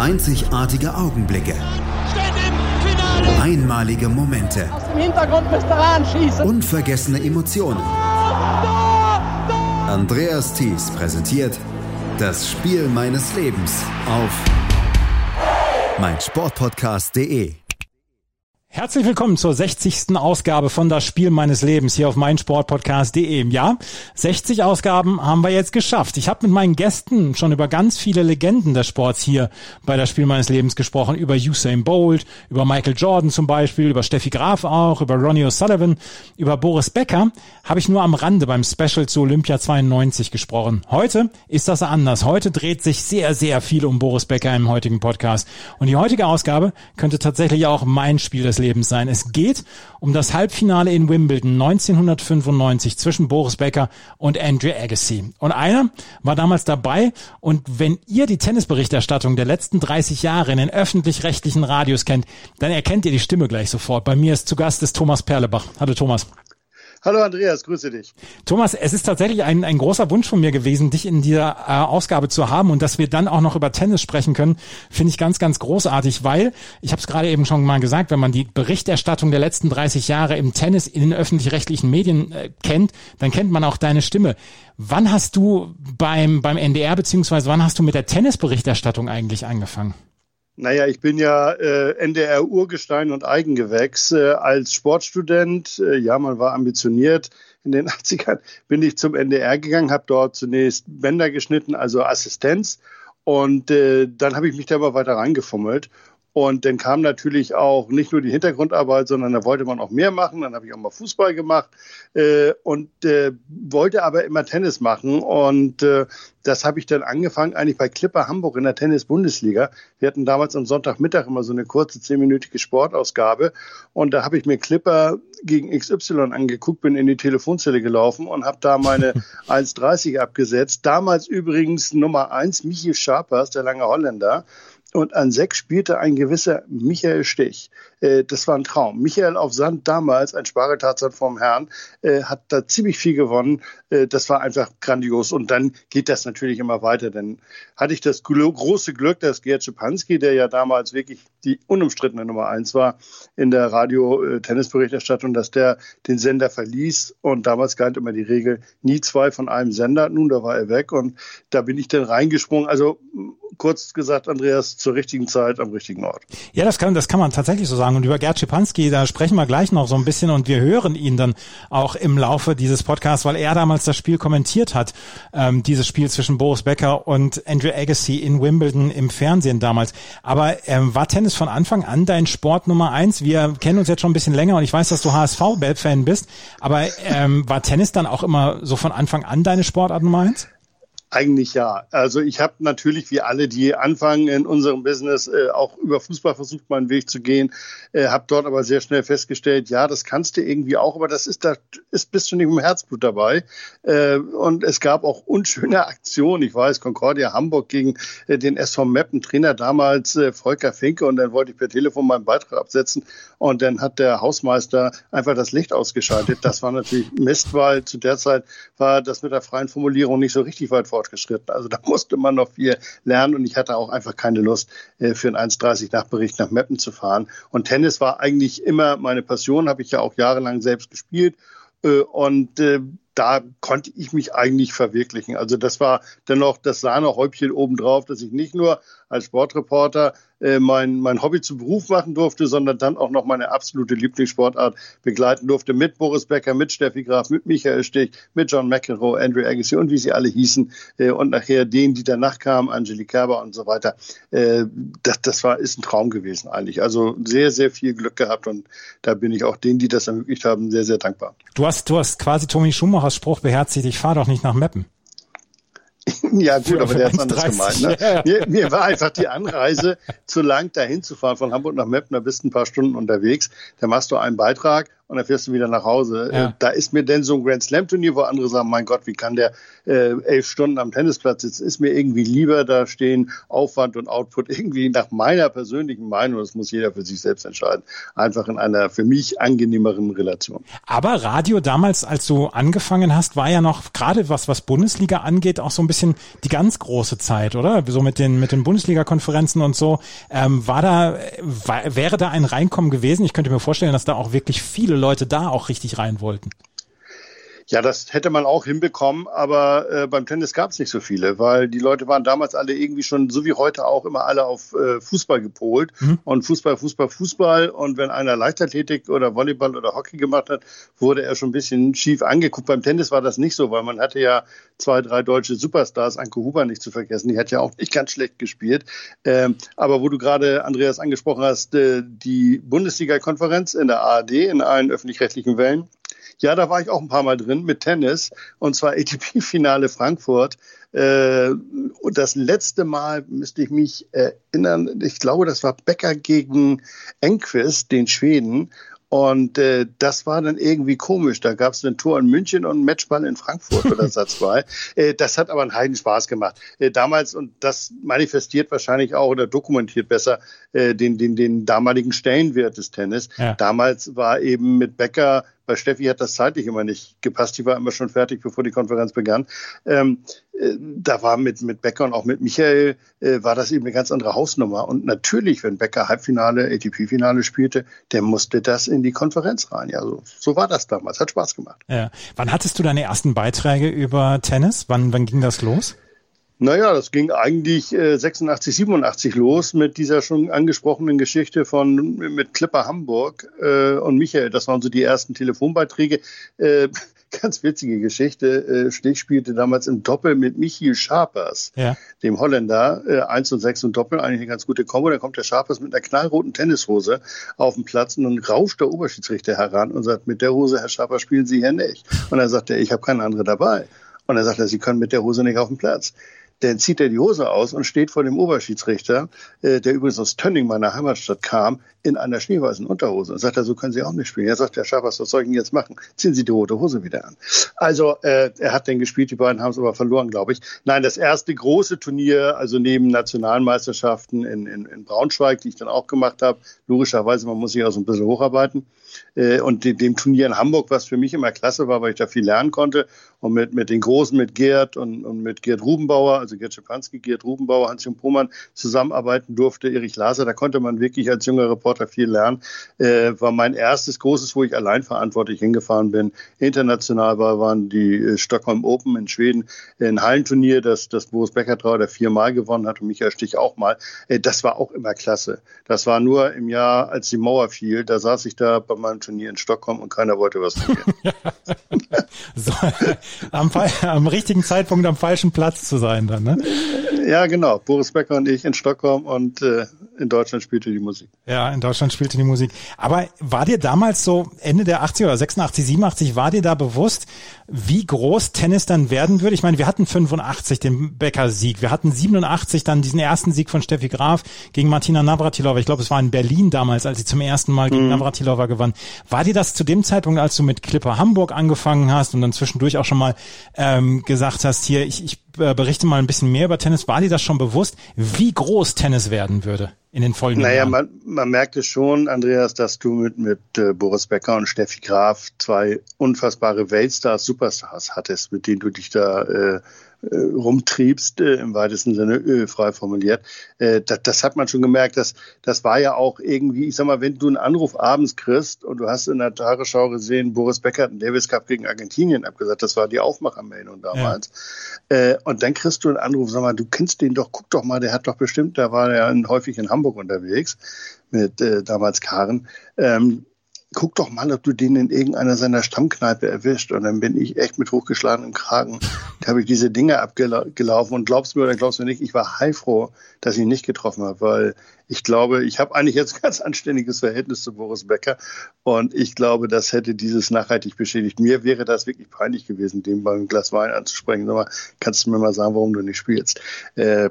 Einzigartige Augenblicke. Einmalige Momente. Aus dem Hintergrund müsst ihr anschießen. Unvergessene Emotionen. Andreas Thies präsentiert das Spiel meines Lebens auf meinsportpodcast.de. Herzlich willkommen zur 60. Ausgabe von Das Spiel meines Lebens hier auf meinsportpodcast.de. Ja, 60 Ausgaben haben wir jetzt geschafft. Ich habe mit meinen Gästen schon über ganz viele Legenden des Sports hier bei Das Spiel meines Lebens gesprochen. Über Usain Bolt, über Michael Jordan zum Beispiel, über Steffi Graf auch, über Ronnie O'Sullivan, über Boris Becker habe ich nur am Rande beim Special zu Olympia 92 gesprochen. Heute ist das anders. Heute dreht sich sehr, sehr viel um Boris Becker im heutigen Podcast. Und die heutige Ausgabe könnte tatsächlich auch mein Spiel des Lebens sein. Es geht um das Halbfinale in Wimbledon 1995 zwischen Boris Becker und Andrew Agassi. Und einer war damals dabei und wenn ihr die Tennisberichterstattung der letzten 30 Jahre in den öffentlich-rechtlichen Radios kennt, dann erkennt ihr die Stimme gleich sofort. Bei mir ist zu Gast ist Thomas Perlebach. Hallo Thomas. Hallo Andreas, grüße dich. Thomas, es ist tatsächlich ein, ein großer Wunsch von mir gewesen, dich in dieser äh, Ausgabe zu haben und dass wir dann auch noch über Tennis sprechen können, finde ich ganz, ganz großartig, weil, ich habe es gerade eben schon mal gesagt, wenn man die Berichterstattung der letzten 30 Jahre im Tennis in den öffentlich-rechtlichen Medien äh, kennt, dann kennt man auch deine Stimme. Wann hast du beim, beim NDR beziehungsweise wann hast du mit der Tennisberichterstattung eigentlich angefangen? Naja, ich bin ja äh, NDR Urgestein und Eigengewächs. Äh, als Sportstudent, äh, ja, man war ambitioniert. In den 80ern bin ich zum NDR gegangen, habe dort zunächst Bänder geschnitten, also Assistenz. Und äh, dann habe ich mich da immer weiter reingefummelt. Und dann kam natürlich auch nicht nur die Hintergrundarbeit, sondern da wollte man auch mehr machen. Dann habe ich auch mal Fußball gemacht äh, und äh, wollte aber immer Tennis machen. Und äh, das habe ich dann angefangen eigentlich bei Clipper Hamburg in der Tennis-Bundesliga. Wir hatten damals am Sonntagmittag immer so eine kurze zehnminütige Sportausgabe. Und da habe ich mir Clipper gegen XY angeguckt, bin in die Telefonzelle gelaufen und habe da meine 1,30 abgesetzt. Damals übrigens Nummer eins Michi Scharpers, der lange Holländer. Und an sechs spielte ein gewisser Michael Stich. Äh, das war ein Traum. Michael auf Sand damals, ein Spargeltarzan vom Herrn, äh, hat da ziemlich viel gewonnen. Äh, das war einfach grandios. Und dann geht das natürlich immer weiter. Dann hatte ich das große Glück, dass Gerd Schipanski, der ja damals wirklich die unumstrittene Nummer eins war in der Radio-Tennisberichterstattung, dass der den Sender verließ. Und damals galt immer die Regel, nie zwei von einem Sender. Nun, da war er weg. Und da bin ich dann reingesprungen. Also kurz gesagt, Andreas, zur richtigen Zeit am richtigen Ort. Ja, das kann, das kann man tatsächlich so sagen. Und über Gerd Schipanski, da sprechen wir gleich noch so ein bisschen und wir hören ihn dann auch im Laufe dieses Podcasts, weil er damals das Spiel kommentiert hat, ähm, dieses Spiel zwischen Boris Becker und Andrew Agassi in Wimbledon im Fernsehen damals. Aber ähm, war Tennis von Anfang an dein Sport Nummer eins? Wir kennen uns jetzt schon ein bisschen länger und ich weiß, dass du HSV-Fan bist, aber ähm, war Tennis dann auch immer so von Anfang an deine Sportart Nummer eins? Eigentlich ja. Also ich habe natürlich wie alle, die anfangen in unserem Business, äh, auch über Fußball versucht, meinen Weg zu gehen, äh, habe dort aber sehr schnell festgestellt, ja, das kannst du irgendwie auch, aber das ist da ist bist du nicht im Herzblut dabei. Äh, und es gab auch unschöne Aktionen. Ich weiß, Concordia Hamburg gegen äh, den SV Meppen Trainer damals äh, Volker Finke und dann wollte ich per Telefon meinen Beitrag absetzen und dann hat der Hausmeister einfach das Licht ausgeschaltet. Das war natürlich Mist, weil zu der Zeit war das mit der freien Formulierung nicht so richtig weit vor fortgeschritten. Also da musste man noch viel lernen und ich hatte auch einfach keine Lust, äh, für einen 1,30 Nachbericht nach Meppen zu fahren. Und Tennis war eigentlich immer meine Passion, habe ich ja auch jahrelang selbst gespielt. Äh, und äh, da konnte ich mich eigentlich verwirklichen. Also das war dennoch das Sahnehäubchen obendrauf, dass ich nicht nur als Sportreporter äh, mein, mein Hobby zum Beruf machen durfte, sondern dann auch noch meine absolute Lieblingssportart begleiten durfte mit Boris Becker, mit Steffi Graf, mit Michael Stich, mit John McEnroe, Andrew Agassi und wie sie alle hießen äh, und nachher denen, die danach kamen, Angelique Kerber und so weiter. Äh, das, das war, ist ein Traum gewesen eigentlich. Also sehr, sehr viel Glück gehabt und da bin ich auch denen, die das ermöglicht haben, sehr, sehr dankbar. Du hast, du hast quasi Tommy Schumachers Spruch beherzigt, ich fahre doch nicht nach Meppen. Ja, gut, aber der ist anders gemeint. Ne? Ja. Mir, mir, war einfach die Anreise zu lang, dahin zu fahren von Hamburg nach Meppen, da bist du ein paar Stunden unterwegs. Da machst du einen Beitrag und dann fährst du wieder nach Hause. Ja. Äh, da ist mir denn so ein Grand Slam Turnier, wo andere sagen, mein Gott, wie kann der äh, elf Stunden am Tennisplatz sitzen, ist mir irgendwie lieber, da stehen Aufwand und Output irgendwie nach meiner persönlichen Meinung, das muss jeder für sich selbst entscheiden, einfach in einer für mich angenehmeren Relation. Aber Radio damals, als du angefangen hast, war ja noch gerade was, was Bundesliga angeht, auch so ein bisschen die ganz große Zeit, oder? So mit den, mit den Bundesliga-Konferenzen und so. Ähm, war da, war, wäre da ein Reinkommen gewesen? Ich könnte mir vorstellen, dass da auch wirklich viele Leute da auch richtig rein wollten. Ja, das hätte man auch hinbekommen, aber äh, beim Tennis gab es nicht so viele, weil die Leute waren damals alle irgendwie schon, so wie heute auch, immer alle auf äh, Fußball gepolt mhm. und Fußball, Fußball, Fußball. Und wenn einer Leichtathletik oder Volleyball oder Hockey gemacht hat, wurde er schon ein bisschen schief angeguckt. Beim Tennis war das nicht so, weil man hatte ja zwei, drei deutsche Superstars, Anke Huber nicht zu vergessen, die hat ja auch nicht ganz schlecht gespielt. Ähm, aber wo du gerade, Andreas, angesprochen hast, äh, die Bundesliga-Konferenz in der ARD, in allen öffentlich-rechtlichen Wellen, ja, da war ich auch ein paar Mal drin mit Tennis und zwar ATP-Finale Frankfurt. Äh, und das letzte Mal müsste ich mich erinnern, ich glaube, das war Becker gegen Enquist, den Schweden. Und äh, das war dann irgendwie komisch. Da gab es ein Tor in München und ein Matchball in Frankfurt oder Satz 2. Äh, das hat aber einen heiden Spaß gemacht. Äh, damals, und das manifestiert wahrscheinlich auch oder dokumentiert besser äh, den, den, den damaligen Stellenwert des Tennis. Ja. Damals war eben mit Becker bei Steffi hat das zeitlich immer nicht gepasst. Die war immer schon fertig, bevor die Konferenz begann. Ähm, äh, da war mit, mit Becker und auch mit Michael, äh, war das eben eine ganz andere Hausnummer. Und natürlich, wenn Becker Halbfinale, ATP-Finale spielte, der musste das in die Konferenz rein. Ja, so, so war das damals. Hat Spaß gemacht. Ja. Wann hattest du deine ersten Beiträge über Tennis? Wann, wann ging das los? Naja, das ging eigentlich äh, 86, 87 los mit dieser schon angesprochenen Geschichte von mit Clipper Hamburg äh, und Michael. Das waren so die ersten Telefonbeiträge. Äh, ganz witzige Geschichte. Äh, Stich spielte damals im Doppel mit Michiel Scharpers, ja. dem Holländer. Äh, 1 und 6 und Doppel, eigentlich eine ganz gute Kombo. Da kommt der Scharpers mit einer knallroten Tennishose auf den Platz und dann rauscht der Oberschiedsrichter heran und sagt, mit der Hose, Herr Scharpers, spielen Sie hier nicht. Und dann sagt er, ich habe keine andere dabei. Und dann sagt er, Sie können mit der Hose nicht auf den Platz dann zieht er die Hose aus und steht vor dem Oberschiedsrichter, äh, der übrigens aus Tönning, meiner Heimatstadt, kam, in einer schneeweißen Unterhose. Und sagt er, so können Sie auch nicht spielen. Er sagt, Herr Schaffers, was soll ich denn jetzt machen? Ziehen Sie die rote Hose wieder an. Also äh, er hat dann gespielt, die beiden haben es aber verloren, glaube ich. Nein, das erste große Turnier, also neben Nationalmeisterschaften in, in, in Braunschweig, die ich dann auch gemacht habe, logischerweise, man muss sich auch so ein bisschen hocharbeiten, und dem Turnier in Hamburg, was für mich immer klasse war, weil ich da viel lernen konnte. Und mit, mit den Großen, mit Gerd und, und mit Gerd Rubenbauer, also Gerd Schipanski, Gerd Rubenbauer, Hans-Jung Pohmann zusammenarbeiten durfte, Erich Laser, da konnte man wirklich als junger Reporter viel lernen. Äh, war mein erstes großes, wo ich allein verantwortlich hingefahren bin. International war, waren die äh, Stockholm Open in Schweden, ein Hallenturnier, das, das Boris Becker drei oder viermal gewonnen hat und Michael Stich auch mal. Äh, das war auch immer klasse. Das war nur im Jahr, als die Mauer fiel, da saß ich da bei meinem Turnier in Stockholm und keiner wollte was von mir. so, am, am, richtigen Zeitpunkt am falschen Platz zu sein dann, ne? Ja, genau. Boris Becker und ich in Stockholm und äh, in Deutschland spielte die Musik. Ja, in Deutschland spielte die Musik. Aber war dir damals so Ende der 80er oder 86, 87, war dir da bewusst, wie groß Tennis dann werden würde? Ich meine, wir hatten 85 den Becker-Sieg. Wir hatten 87 dann diesen ersten Sieg von Steffi Graf gegen Martina Navratilova. Ich glaube, es war in Berlin damals, als sie zum ersten Mal gegen mhm. Navratilova gewann. War dir das zu dem Zeitpunkt, als du mit Clipper Hamburg angefangen hast und dann zwischendurch auch schon mal ähm, gesagt hast, hier, ich, ich äh, berichte mal ein bisschen mehr über Tennis, war dir das schon bewusst, wie groß Tennis werden würde? in den folgenden naja, Jahren? Naja, man, man merkte schon, Andreas, dass du mit, mit äh, Boris Becker und Steffi Graf zwei unfassbare Weltstars, Superstars hattest, mit denen du dich da äh, rumtriebst, äh, im weitesten Sinne äh, frei formuliert. Äh, das, das hat man schon gemerkt. dass das war ja auch irgendwie, ich sag mal, wenn du einen Anruf abends kriegst und du hast in der Tagesschau gesehen, Boris Becker hat einen Davis Cup gegen Argentinien abgesagt, das war die Aufmachermeldung damals. Ja. Äh, und dann kriegst du einen Anruf, sag mal, du kennst den doch, guck doch mal, der hat doch bestimmt, da war er ja häufig in Hamburg unterwegs mit äh, damals Karen. Ähm, guck doch mal, ob du den in irgendeiner seiner Stammkneipe erwischt. Und dann bin ich echt mit hochgeschlagenem Kragen. Da habe ich diese Dinge abgelaufen und glaubst mir oder glaubst mir nicht, ich war heilfroh, dass ich ihn nicht getroffen habe, weil ich glaube, ich habe eigentlich jetzt ein ganz anständiges Verhältnis zu Boris Becker und ich glaube, das hätte dieses nachhaltig beschädigt. Mir wäre das wirklich peinlich gewesen, dem beim Glas Wein anzusprechen. Sag mal, kannst du mir mal sagen, warum du nicht spielst? Äh,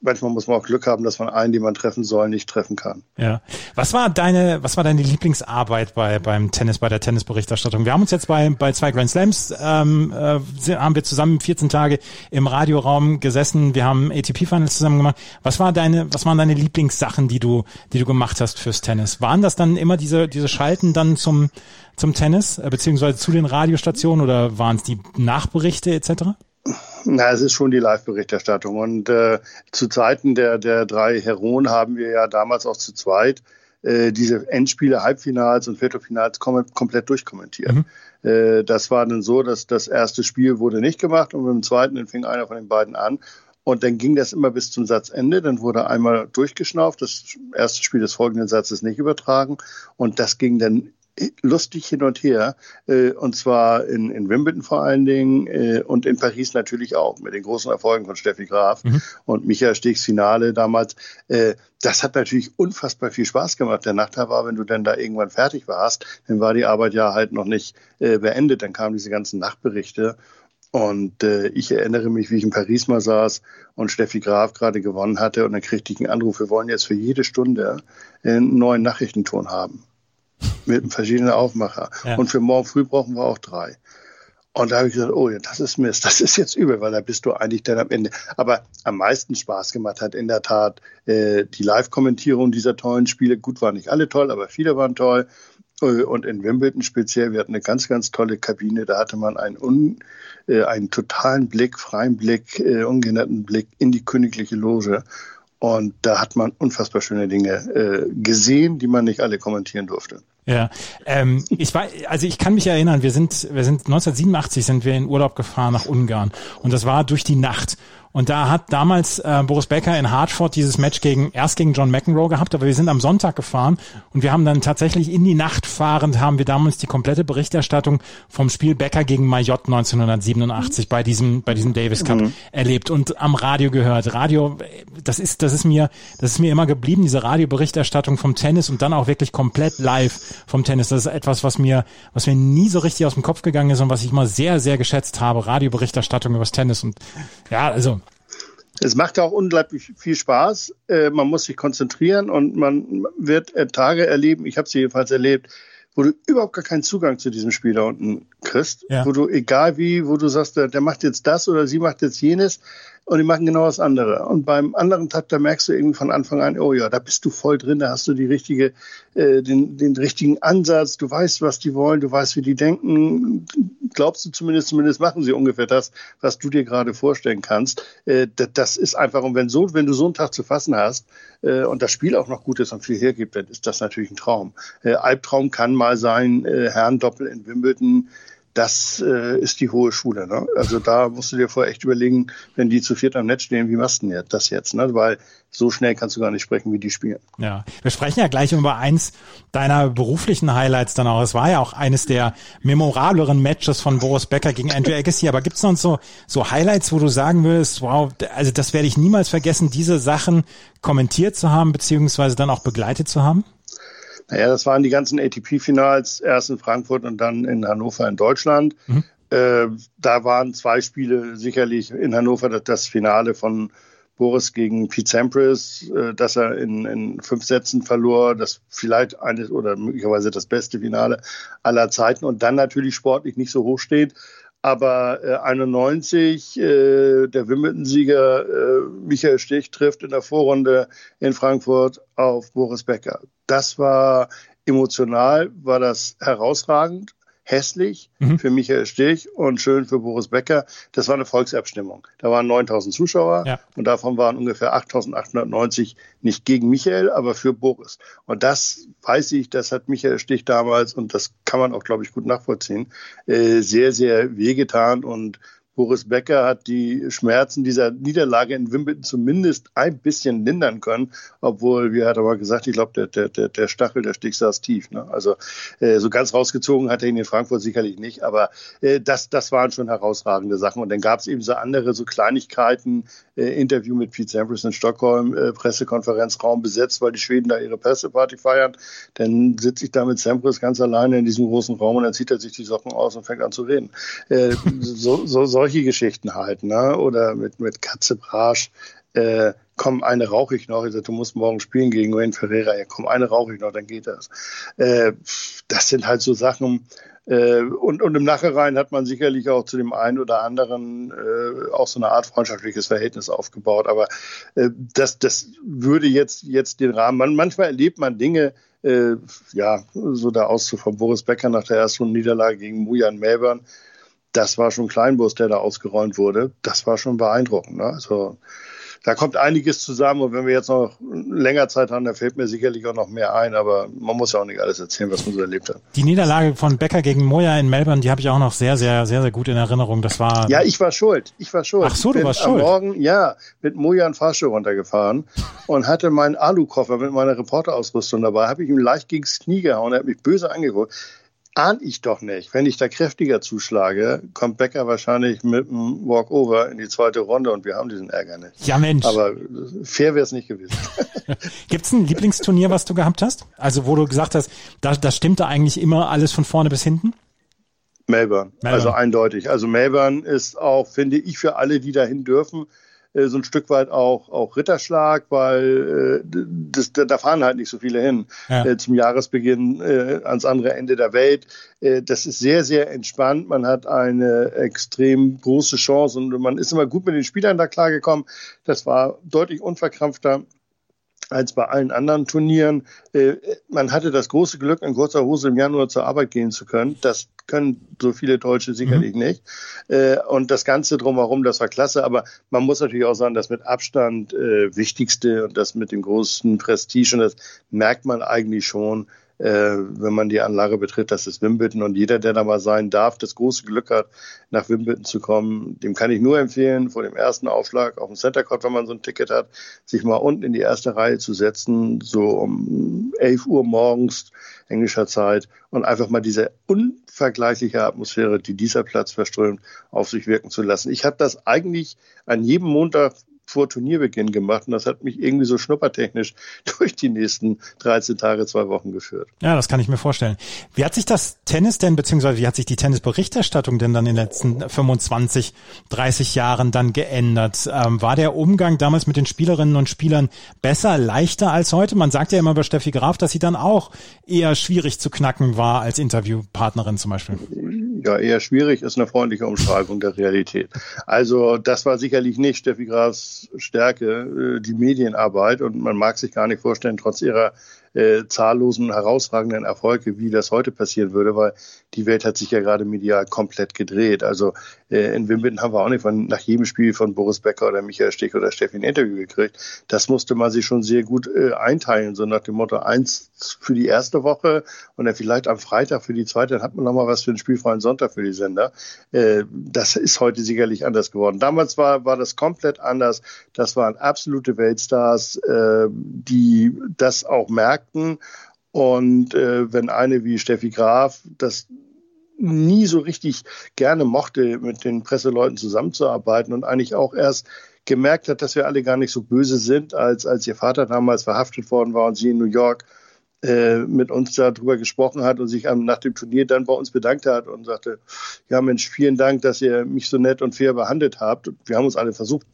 manchmal muss man auch Glück haben, dass man einen, den man treffen soll, nicht treffen kann. Ja. Was war deine, was war deine Lieblingsarbeit bei beim Tennis, bei der Tennisberichterstattung? Wir haben uns jetzt bei bei zwei Grand Slams ähm, äh, haben wir zusammen 14 Tage im Radioraum gesessen. Wir haben ATP Finals zusammen gemacht. Was war deine, was waren deine Lieblingssachen, die du, die du gemacht hast fürs Tennis? Waren das dann immer diese diese Schalten dann zum zum Tennis äh, beziehungsweise zu den Radiostationen oder waren es die Nachberichte etc.? Na, es ist schon die Live-Berichterstattung. Und äh, zu Zeiten der, der drei Heroen haben wir ja damals auch zu zweit äh, diese Endspiele, Halbfinals und Viertelfinals kom komplett durchkommentiert. Mhm. Äh, das war dann so, dass das erste Spiel wurde nicht gemacht und dem zweiten dann fing einer von den beiden an. Und dann ging das immer bis zum Satzende. Dann wurde einmal durchgeschnauft. Das erste Spiel des folgenden Satzes nicht übertragen. Und das ging dann lustig hin und her. Äh, und zwar in, in Wimbledon vor allen Dingen äh, und in Paris natürlich auch mit den großen Erfolgen von Steffi Graf mhm. und Michael Stegs Finale damals. Äh, das hat natürlich unfassbar viel Spaß gemacht. Der Nachteil war, wenn du dann da irgendwann fertig warst, dann war die Arbeit ja halt noch nicht äh, beendet. Dann kamen diese ganzen Nachtberichte. Und äh, ich erinnere mich, wie ich in Paris mal saß und Steffi Graf gerade gewonnen hatte und dann kriegte ich einen Anruf, wir wollen jetzt für jede Stunde einen neuen Nachrichtenton haben mit verschiedenen Aufmacher. Ja. Und für morgen früh brauchen wir auch drei. Und da habe ich gesagt, oh ja, das ist Mist, das ist jetzt übel, weil da bist du eigentlich dann am Ende. Aber am meisten Spaß gemacht hat in der Tat äh, die Live-Kommentierung dieser tollen Spiele. Gut, waren nicht alle toll, aber viele waren toll. Äh, und in Wimbledon speziell, wir hatten eine ganz, ganz tolle Kabine. Da hatte man einen, un, äh, einen totalen Blick, freien Blick, äh, ungehinderten Blick in die königliche Loge. Und da hat man unfassbar schöne Dinge äh, gesehen, die man nicht alle kommentieren durfte. Ja, ähm, ich war, also ich kann mich erinnern, wir sind, wir sind 1987 sind wir in Urlaub gefahren nach Ungarn und das war durch die Nacht und da hat damals äh, Boris Becker in Hartford dieses Match gegen erst gegen John McEnroe gehabt, aber wir sind am Sonntag gefahren und wir haben dann tatsächlich in die Nacht fahrend haben wir damals die komplette Berichterstattung vom Spiel Becker gegen Mayotte 1987 bei diesem bei diesem Davis Cup mhm. erlebt und am Radio gehört. Radio, das ist das ist mir das ist mir immer geblieben diese Radioberichterstattung vom Tennis und dann auch wirklich komplett live vom Tennis. Das ist etwas, was mir was mir nie so richtig aus dem Kopf gegangen ist und was ich mal sehr sehr geschätzt habe. Radioberichterstattung übers Tennis und ja also es macht auch unglaublich viel Spaß. Äh, man muss sich konzentrieren und man wird äh, Tage erleben, ich habe sie jedenfalls erlebt, wo du überhaupt gar keinen Zugang zu diesem Spiel da unten kriegst. Ja. Wo du, egal wie, wo du sagst, der, der macht jetzt das oder sie macht jetzt jenes, und die machen genau das andere. Und beim anderen Tag, da merkst du irgendwie von Anfang an, oh ja, da bist du voll drin, da hast du die richtige, äh, den, den richtigen Ansatz, du weißt, was die wollen, du weißt, wie die denken, glaubst du zumindest, zumindest machen sie ungefähr das, was du dir gerade vorstellen kannst. Äh, das ist einfach, und wenn so, wenn du so einen Tag zu fassen hast äh, und das Spiel auch noch gut ist und viel hergibt, dann ist das natürlich ein Traum. Äh, Albtraum kann mal sein, äh, Herrendoppel in Wimbledon, das äh, ist die hohe Schule. Ne? Also da musst du dir vorher echt überlegen, wenn die zu viert am Netz stehen, wie machst du denn das jetzt? Ne? Weil so schnell kannst du gar nicht sprechen, wie die spielen. Ja, wir sprechen ja gleich über eins deiner beruflichen Highlights dann auch. Es war ja auch eines der memorableren Matches von Boris Becker gegen Andrew Agassi. Aber gibt es noch so, so Highlights, wo du sagen würdest, wow, also das werde ich niemals vergessen, diese Sachen kommentiert zu haben, beziehungsweise dann auch begleitet zu haben? Naja, das waren die ganzen ATP-Finals, erst in Frankfurt und dann in Hannover in Deutschland. Mhm. Äh, da waren zwei Spiele sicherlich in Hannover das, das Finale von Boris gegen Pete Sampras, äh, dass er in, in fünf Sätzen verlor, das vielleicht eines oder möglicherweise das beste Finale aller Zeiten und dann natürlich sportlich nicht so hoch steht. Aber äh, 91, äh, der Wimbledon-Sieger äh, Michael Stich trifft in der Vorrunde in Frankfurt auf Boris Becker. Das war emotional, war das herausragend hässlich mhm. für Michael Stich und schön für Boris Becker. Das war eine Volksabstimmung. Da waren 9000 Zuschauer ja. und davon waren ungefähr 8890 nicht gegen Michael, aber für Boris. Und das weiß ich, das hat Michael Stich damals, und das kann man auch, glaube ich, gut nachvollziehen, äh, sehr, sehr wehgetan und Boris Becker hat die Schmerzen dieser Niederlage in Wimbledon zumindest ein bisschen lindern können, obwohl, wie hat er mal gesagt, ich glaube, der, der, der Stachel, der Stich saß tief. Ne? Also äh, so ganz rausgezogen hat er ihn in Frankfurt sicherlich nicht, aber äh, das, das waren schon herausragende Sachen. Und dann gab es eben so andere, so Kleinigkeiten, äh, Interview mit Pete Sampras in Stockholm, äh, Pressekonferenzraum besetzt, weil die Schweden da ihre Presseparty feiern. Dann sitze ich da mit Sampras ganz alleine in diesem großen Raum und dann zieht er sich die Socken aus und fängt an zu reden. Äh, so, so, so solche Geschichten halt, ne? Oder mit, mit Katze Brasch. äh, komm, eine rauche ich noch. Ich sagte, du musst morgen spielen gegen Wayne Ferreira. Ja, komm, eine rauche ich noch, dann geht das. Äh, das sind halt so Sachen, äh, und, und im Nachhinein hat man sicherlich auch zu dem einen oder anderen äh, auch so eine Art freundschaftliches Verhältnis aufgebaut. Aber äh, das, das würde jetzt, jetzt den Rahmen. Man, manchmal erlebt man Dinge, äh, ja, so der Auszug von Boris Becker nach der ersten Niederlage gegen Mujan Melbourne. Das war schon Kleinbus, der da ausgeräumt wurde. Das war schon beeindruckend. Ne? Also da kommt einiges zusammen und wenn wir jetzt noch länger Zeit haben, da fällt mir sicherlich auch noch mehr ein, aber man muss ja auch nicht alles erzählen, was man so erlebt hat. Die Niederlage von Becker gegen Moya in Melbourne, die habe ich auch noch sehr, sehr, sehr, sehr gut in Erinnerung. Das war. Ja, ich war schuld. Ich war schuld. Ach so, du warst schuld. Morgen, ja, mit Moja ein Fahrstuhl runtergefahren und hatte meinen Alukoffer mit meiner Reporterausrüstung dabei, habe ich ihm leicht gegens Knie gehauen, er hat mich böse angeguckt ahne ich doch nicht. Wenn ich da kräftiger zuschlage, kommt Becker wahrscheinlich mit einem Walkover in die zweite Runde und wir haben diesen Ärger nicht. Ja, Mensch. Aber fair wäre es nicht gewesen. Gibt es ein Lieblingsturnier, was du gehabt hast? Also wo du gesagt hast, da, da stimmte eigentlich immer alles von vorne bis hinten? Melbourne. Melbourne. Also eindeutig. Also Melbourne ist auch, finde ich, für alle, die dahin dürfen, äh, so ein Stück weit auch, auch Ritterschlag, weil äh, das, da fahren halt nicht so viele hin ja. äh, zum Jahresbeginn äh, ans andere Ende der Welt. Äh, das ist sehr, sehr entspannt. Man hat eine extrem große Chance und man ist immer gut mit den Spielern da klargekommen. Das war deutlich unverkrampfter als bei allen anderen Turnieren. Äh, man hatte das große Glück, in kurzer Hose im Januar zur Arbeit gehen zu können. Das können so viele Deutsche sicherlich mhm. nicht. Äh, und das Ganze drumherum, das war klasse. Aber man muss natürlich auch sagen, das mit Abstand äh, Wichtigste und das mit dem großen Prestige, und das merkt man eigentlich schon, wenn man die Anlage betritt, das ist Wimbledon und jeder, der da mal sein darf, das große Glück hat, nach Wimbledon zu kommen, dem kann ich nur empfehlen, vor dem ersten Aufschlag auf dem Center Court, wenn man so ein Ticket hat, sich mal unten in die erste Reihe zu setzen, so um 11 Uhr morgens englischer Zeit und einfach mal diese unvergleichliche Atmosphäre, die dieser Platz verströmt, auf sich wirken zu lassen. Ich habe das eigentlich an jedem Montag vor Turnierbeginn gemacht und das hat mich irgendwie so schnuppertechnisch durch die nächsten 13 Tage, zwei Wochen geführt. Ja, das kann ich mir vorstellen. Wie hat sich das Tennis denn, beziehungsweise wie hat sich die Tennisberichterstattung denn dann in den letzten 25, 30 Jahren dann geändert? Ähm, war der Umgang damals mit den Spielerinnen und Spielern besser, leichter als heute? Man sagt ja immer über Steffi Graf, dass sie dann auch eher schwierig zu knacken war als Interviewpartnerin zum Beispiel. Ja, eher schwierig ist eine freundliche Umschreibung der Realität. Also das war sicherlich nicht Steffi Grafs Stärke, äh, die Medienarbeit. Und man mag sich gar nicht vorstellen, trotz ihrer äh, zahllosen, herausragenden Erfolge, wie das heute passieren würde, weil die Welt hat sich ja gerade medial komplett gedreht. Also äh, in Wimbledon haben wir auch nicht von, nach jedem Spiel von Boris Becker oder Michael Stich oder Steffi ein Interview gekriegt. Das musste man sich schon sehr gut äh, einteilen, so nach dem Motto eins für die erste Woche und dann vielleicht am Freitag für die zweite, dann hat man nochmal was für den spielfreien Sonntag für die Sender. Äh, das ist heute sicherlich anders geworden. Damals war, war das komplett anders. Das waren absolute Weltstars, äh, die das auch merken Märkten. Und äh, wenn eine wie Steffi Graf das nie so richtig gerne mochte, mit den Presseleuten zusammenzuarbeiten und eigentlich auch erst gemerkt hat, dass wir alle gar nicht so böse sind, als, als ihr Vater damals verhaftet worden war und sie in New York äh, mit uns darüber gesprochen hat und sich nach dem Turnier dann bei uns bedankt hat und sagte, ja Mensch, vielen Dank, dass ihr mich so nett und fair behandelt habt. Wir haben uns alle versucht,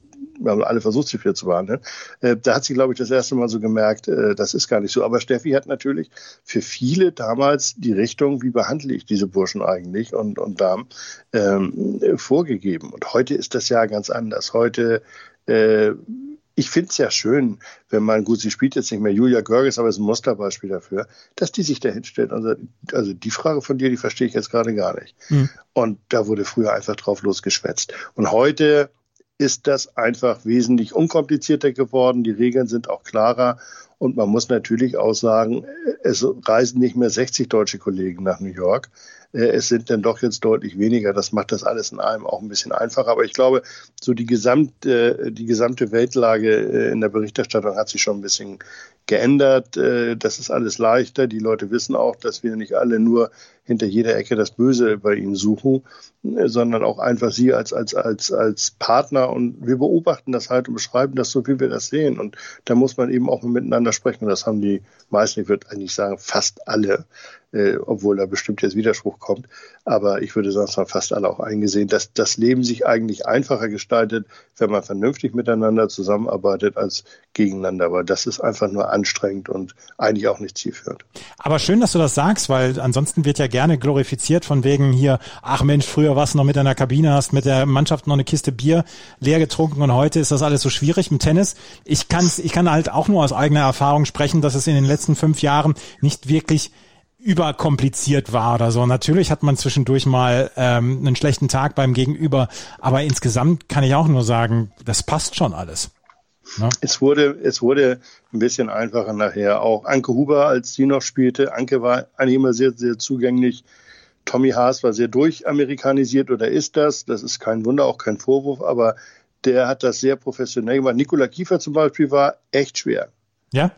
wir haben alle versucht, sie fair zu behandeln. Äh, da hat sie, glaube ich, das erste Mal so gemerkt, äh, das ist gar nicht so. Aber Steffi hat natürlich für viele damals die Richtung, wie behandle ich diese Burschen eigentlich und, und Damen ähm, vorgegeben. Und heute ist das ja ganz anders. Heute äh, ich finde es ja schön, wenn man, gut, sie spielt jetzt nicht mehr Julia Görges, aber es ist ein Musterbeispiel dafür, dass die sich da hinstellt. Also, also die Frage von dir, die verstehe ich jetzt gerade gar nicht. Mhm. Und da wurde früher einfach drauf losgeschwätzt. Und heute ist das einfach wesentlich unkomplizierter geworden. Die Regeln sind auch klarer. Und man muss natürlich auch sagen, es reisen nicht mehr 60 deutsche Kollegen nach New York. Äh, es sind dann doch jetzt deutlich weniger. Das macht das alles in allem auch ein bisschen einfacher. Aber ich glaube, so die gesamte, die gesamte Weltlage äh, in der Berichterstattung hat sich schon ein bisschen geändert. Äh, das ist alles leichter. Die Leute wissen auch, dass wir nicht alle nur hinter jeder Ecke das Böse bei ihnen suchen, sondern auch einfach sie als, als, als, als Partner. Und wir beobachten das halt und beschreiben das so, wie wir das sehen. Und da muss man eben auch miteinander sprechen. Und das haben die meisten, ich würde eigentlich sagen, fast alle äh, obwohl da bestimmt jetzt Widerspruch kommt. Aber ich würde sagen, es haben fast alle auch eingesehen, dass das Leben sich eigentlich einfacher gestaltet, wenn man vernünftig miteinander zusammenarbeitet als gegeneinander. Aber das ist einfach nur anstrengend und eigentlich auch nicht zielführend. Aber schön, dass du das sagst, weil ansonsten wird ja gerne glorifiziert von wegen hier, ach Mensch, früher warst du noch mit deiner Kabine, hast mit der Mannschaft noch eine Kiste Bier leer getrunken und heute ist das alles so schwierig im Tennis. Ich kann's, ich kann halt auch nur aus eigener Erfahrung sprechen, dass es in den letzten fünf Jahren nicht wirklich überkompliziert war oder so. Natürlich hat man zwischendurch mal ähm, einen schlechten Tag beim Gegenüber, aber insgesamt kann ich auch nur sagen, das passt schon alles. Ne? Es wurde, es wurde ein bisschen einfacher nachher. Auch Anke Huber, als sie noch spielte, Anke war eigentlich immer sehr, sehr zugänglich. Tommy Haas war sehr durchamerikanisiert oder ist das. Das ist kein Wunder, auch kein Vorwurf, aber der hat das sehr professionell gemacht. Nikola Kiefer zum Beispiel war echt schwer. Ja?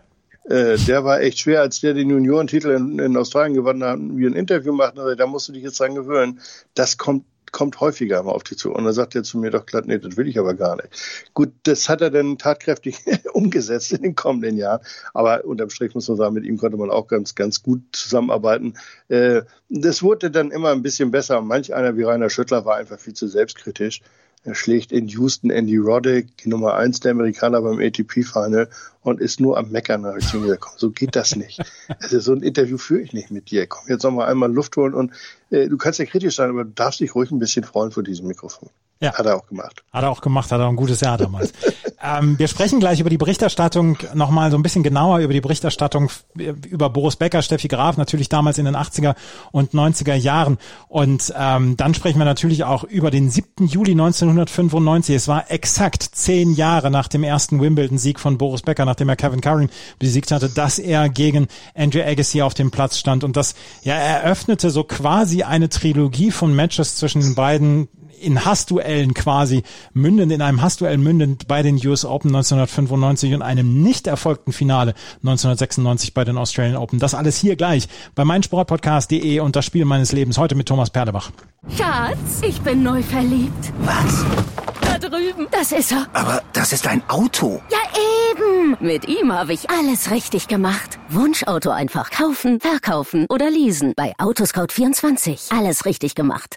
Äh, der war echt schwer, als der den Juniorentitel in, in Australien gewonnen hat, wie ein Interview macht, also, da musst du dich jetzt dran gewöhnen. Das kommt kommt häufiger mal auf dich zu. Und dann sagt er zu mir doch glatt, nee, das will ich aber gar nicht. Gut, das hat er dann tatkräftig umgesetzt in den kommenden Jahren. Aber unterm Strich muss man sagen, mit ihm konnte man auch ganz, ganz gut zusammenarbeiten. Äh, das wurde dann immer ein bisschen besser. Manch einer wie Rainer Schüttler war einfach viel zu selbstkritisch. Er schlägt in Houston Andy Roddick, die Nummer eins der Amerikaner beim ATP-Final und ist nur am Meckern. Da ich gesagt, komm, so geht das nicht. Also so ein Interview führe ich nicht mit dir. Komm, jetzt noch mal einmal Luft holen und äh, du kannst ja kritisch sein, aber du darfst dich ruhig ein bisschen freuen vor diesem Mikrofon. Ja. Hat er auch gemacht. Hat er auch gemacht, hat er ein gutes Jahr damals. ähm, wir sprechen gleich über die Berichterstattung nochmal so ein bisschen genauer über die Berichterstattung über Boris Becker, Steffi Graf, natürlich damals in den 80er und 90er Jahren. Und ähm, dann sprechen wir natürlich auch über den 7. Juli 1995. Es war exakt zehn Jahre nach dem ersten Wimbledon-Sieg von Boris Becker, nachdem er Kevin Curran besiegt hatte, dass er gegen Andrew Agassi auf dem Platz stand. Und das ja eröffnete so quasi eine Trilogie von Matches zwischen den beiden in Hassduellen quasi mündend, in einem Hassduell mündend bei den US Open 1995 und einem nicht erfolgten Finale 1996 bei den Australian Open. Das alles hier gleich bei meinsportpodcast.de und das Spiel meines Lebens heute mit Thomas Perdebach. Schatz, ich bin neu verliebt. Was? Da drüben. Das ist er. Aber das ist ein Auto. Ja, eben. Mit ihm habe ich alles richtig gemacht. Wunschauto einfach kaufen, verkaufen oder leasen. Bei Autoscout24. Alles richtig gemacht.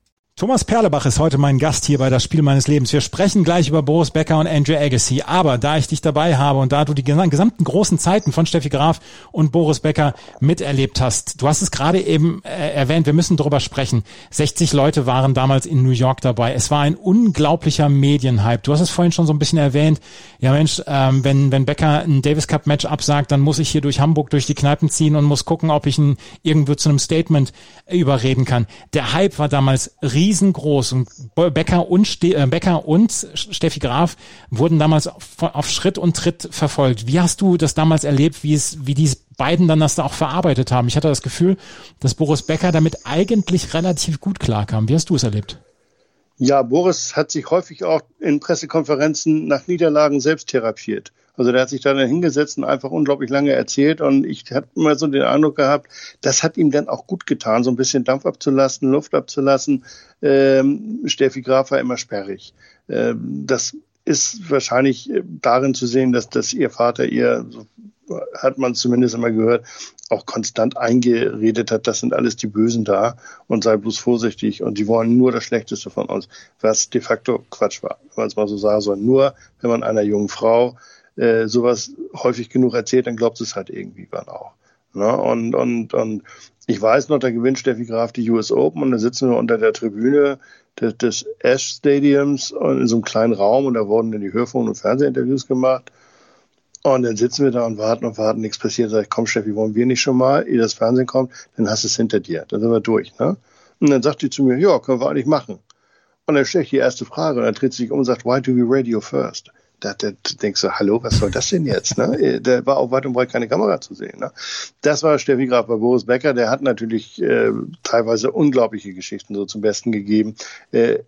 Thomas Perlebach ist heute mein Gast hier bei das Spiel meines Lebens. Wir sprechen gleich über Boris Becker und Andrew Agassi. Aber da ich dich dabei habe und da du die gesamten großen Zeiten von Steffi Graf und Boris Becker miterlebt hast, du hast es gerade eben äh, erwähnt, wir müssen darüber sprechen. 60 Leute waren damals in New York dabei. Es war ein unglaublicher Medienhype. Du hast es vorhin schon so ein bisschen erwähnt. Ja Mensch, ähm, wenn, wenn Becker ein Davis Cup Match absagt, dann muss ich hier durch Hamburg durch die Kneipen ziehen und muss gucken, ob ich ihn irgendwo zu einem Statement überreden kann. Der Hype war damals riesig riesengroß und Becker und, Ste äh, Becker und Steffi Graf wurden damals auf, auf, Schritt und Tritt verfolgt. Wie hast du das damals erlebt, wie es, wie die beiden dann das da auch verarbeitet haben? Ich hatte das Gefühl, dass Boris Becker damit eigentlich relativ gut klarkam. Wie hast du es erlebt? Ja, Boris hat sich häufig auch in Pressekonferenzen nach Niederlagen selbst therapiert. Also der hat sich dann hingesetzt und einfach unglaublich lange erzählt und ich habe immer so den Eindruck gehabt, das hat ihm dann auch gut getan, so ein bisschen Dampf abzulassen, Luft abzulassen. Ähm, Steffi Graf war immer sperrig. Ähm, das ist wahrscheinlich darin zu sehen, dass, dass ihr Vater ihr, so hat man zumindest immer gehört, auch konstant eingeredet hat, das sind alles die Bösen da und sei bloß vorsichtig und die wollen nur das Schlechteste von uns, was de facto Quatsch war, wenn man es mal so sagen soll. Nur wenn man einer jungen Frau äh, sowas häufig genug erzählt, dann glaubt es halt irgendwie dann auch. Ne? Und, und, und ich weiß noch, da gewinnt Steffi Graf die US Open und da sitzen wir unter der Tribüne des, des Ash Stadiums in so einem kleinen Raum und da wurden dann die Hörfunk- und Fernsehinterviews gemacht. Und dann sitzen wir da und warten und warten, nichts passiert. Sag ich, komm Steffi, wollen wir nicht schon mal, ehe das Fernsehen kommt, dann hast du es hinter dir. Dann sind wir durch. Ne? Und dann sagt die zu mir, ja, können wir eigentlich machen. Und dann stelle ich die erste Frage und dann dreht sie sich um und sagt, why do we radio first? Da, da denkst du, hallo, was soll das denn jetzt? Ne? Äh, da war auch weit und breit keine Kamera zu sehen. Ne? Das war Steffi Graf bei Boris Becker. Der hat natürlich äh, teilweise unglaubliche Geschichten so zum Besten gegeben. Äh,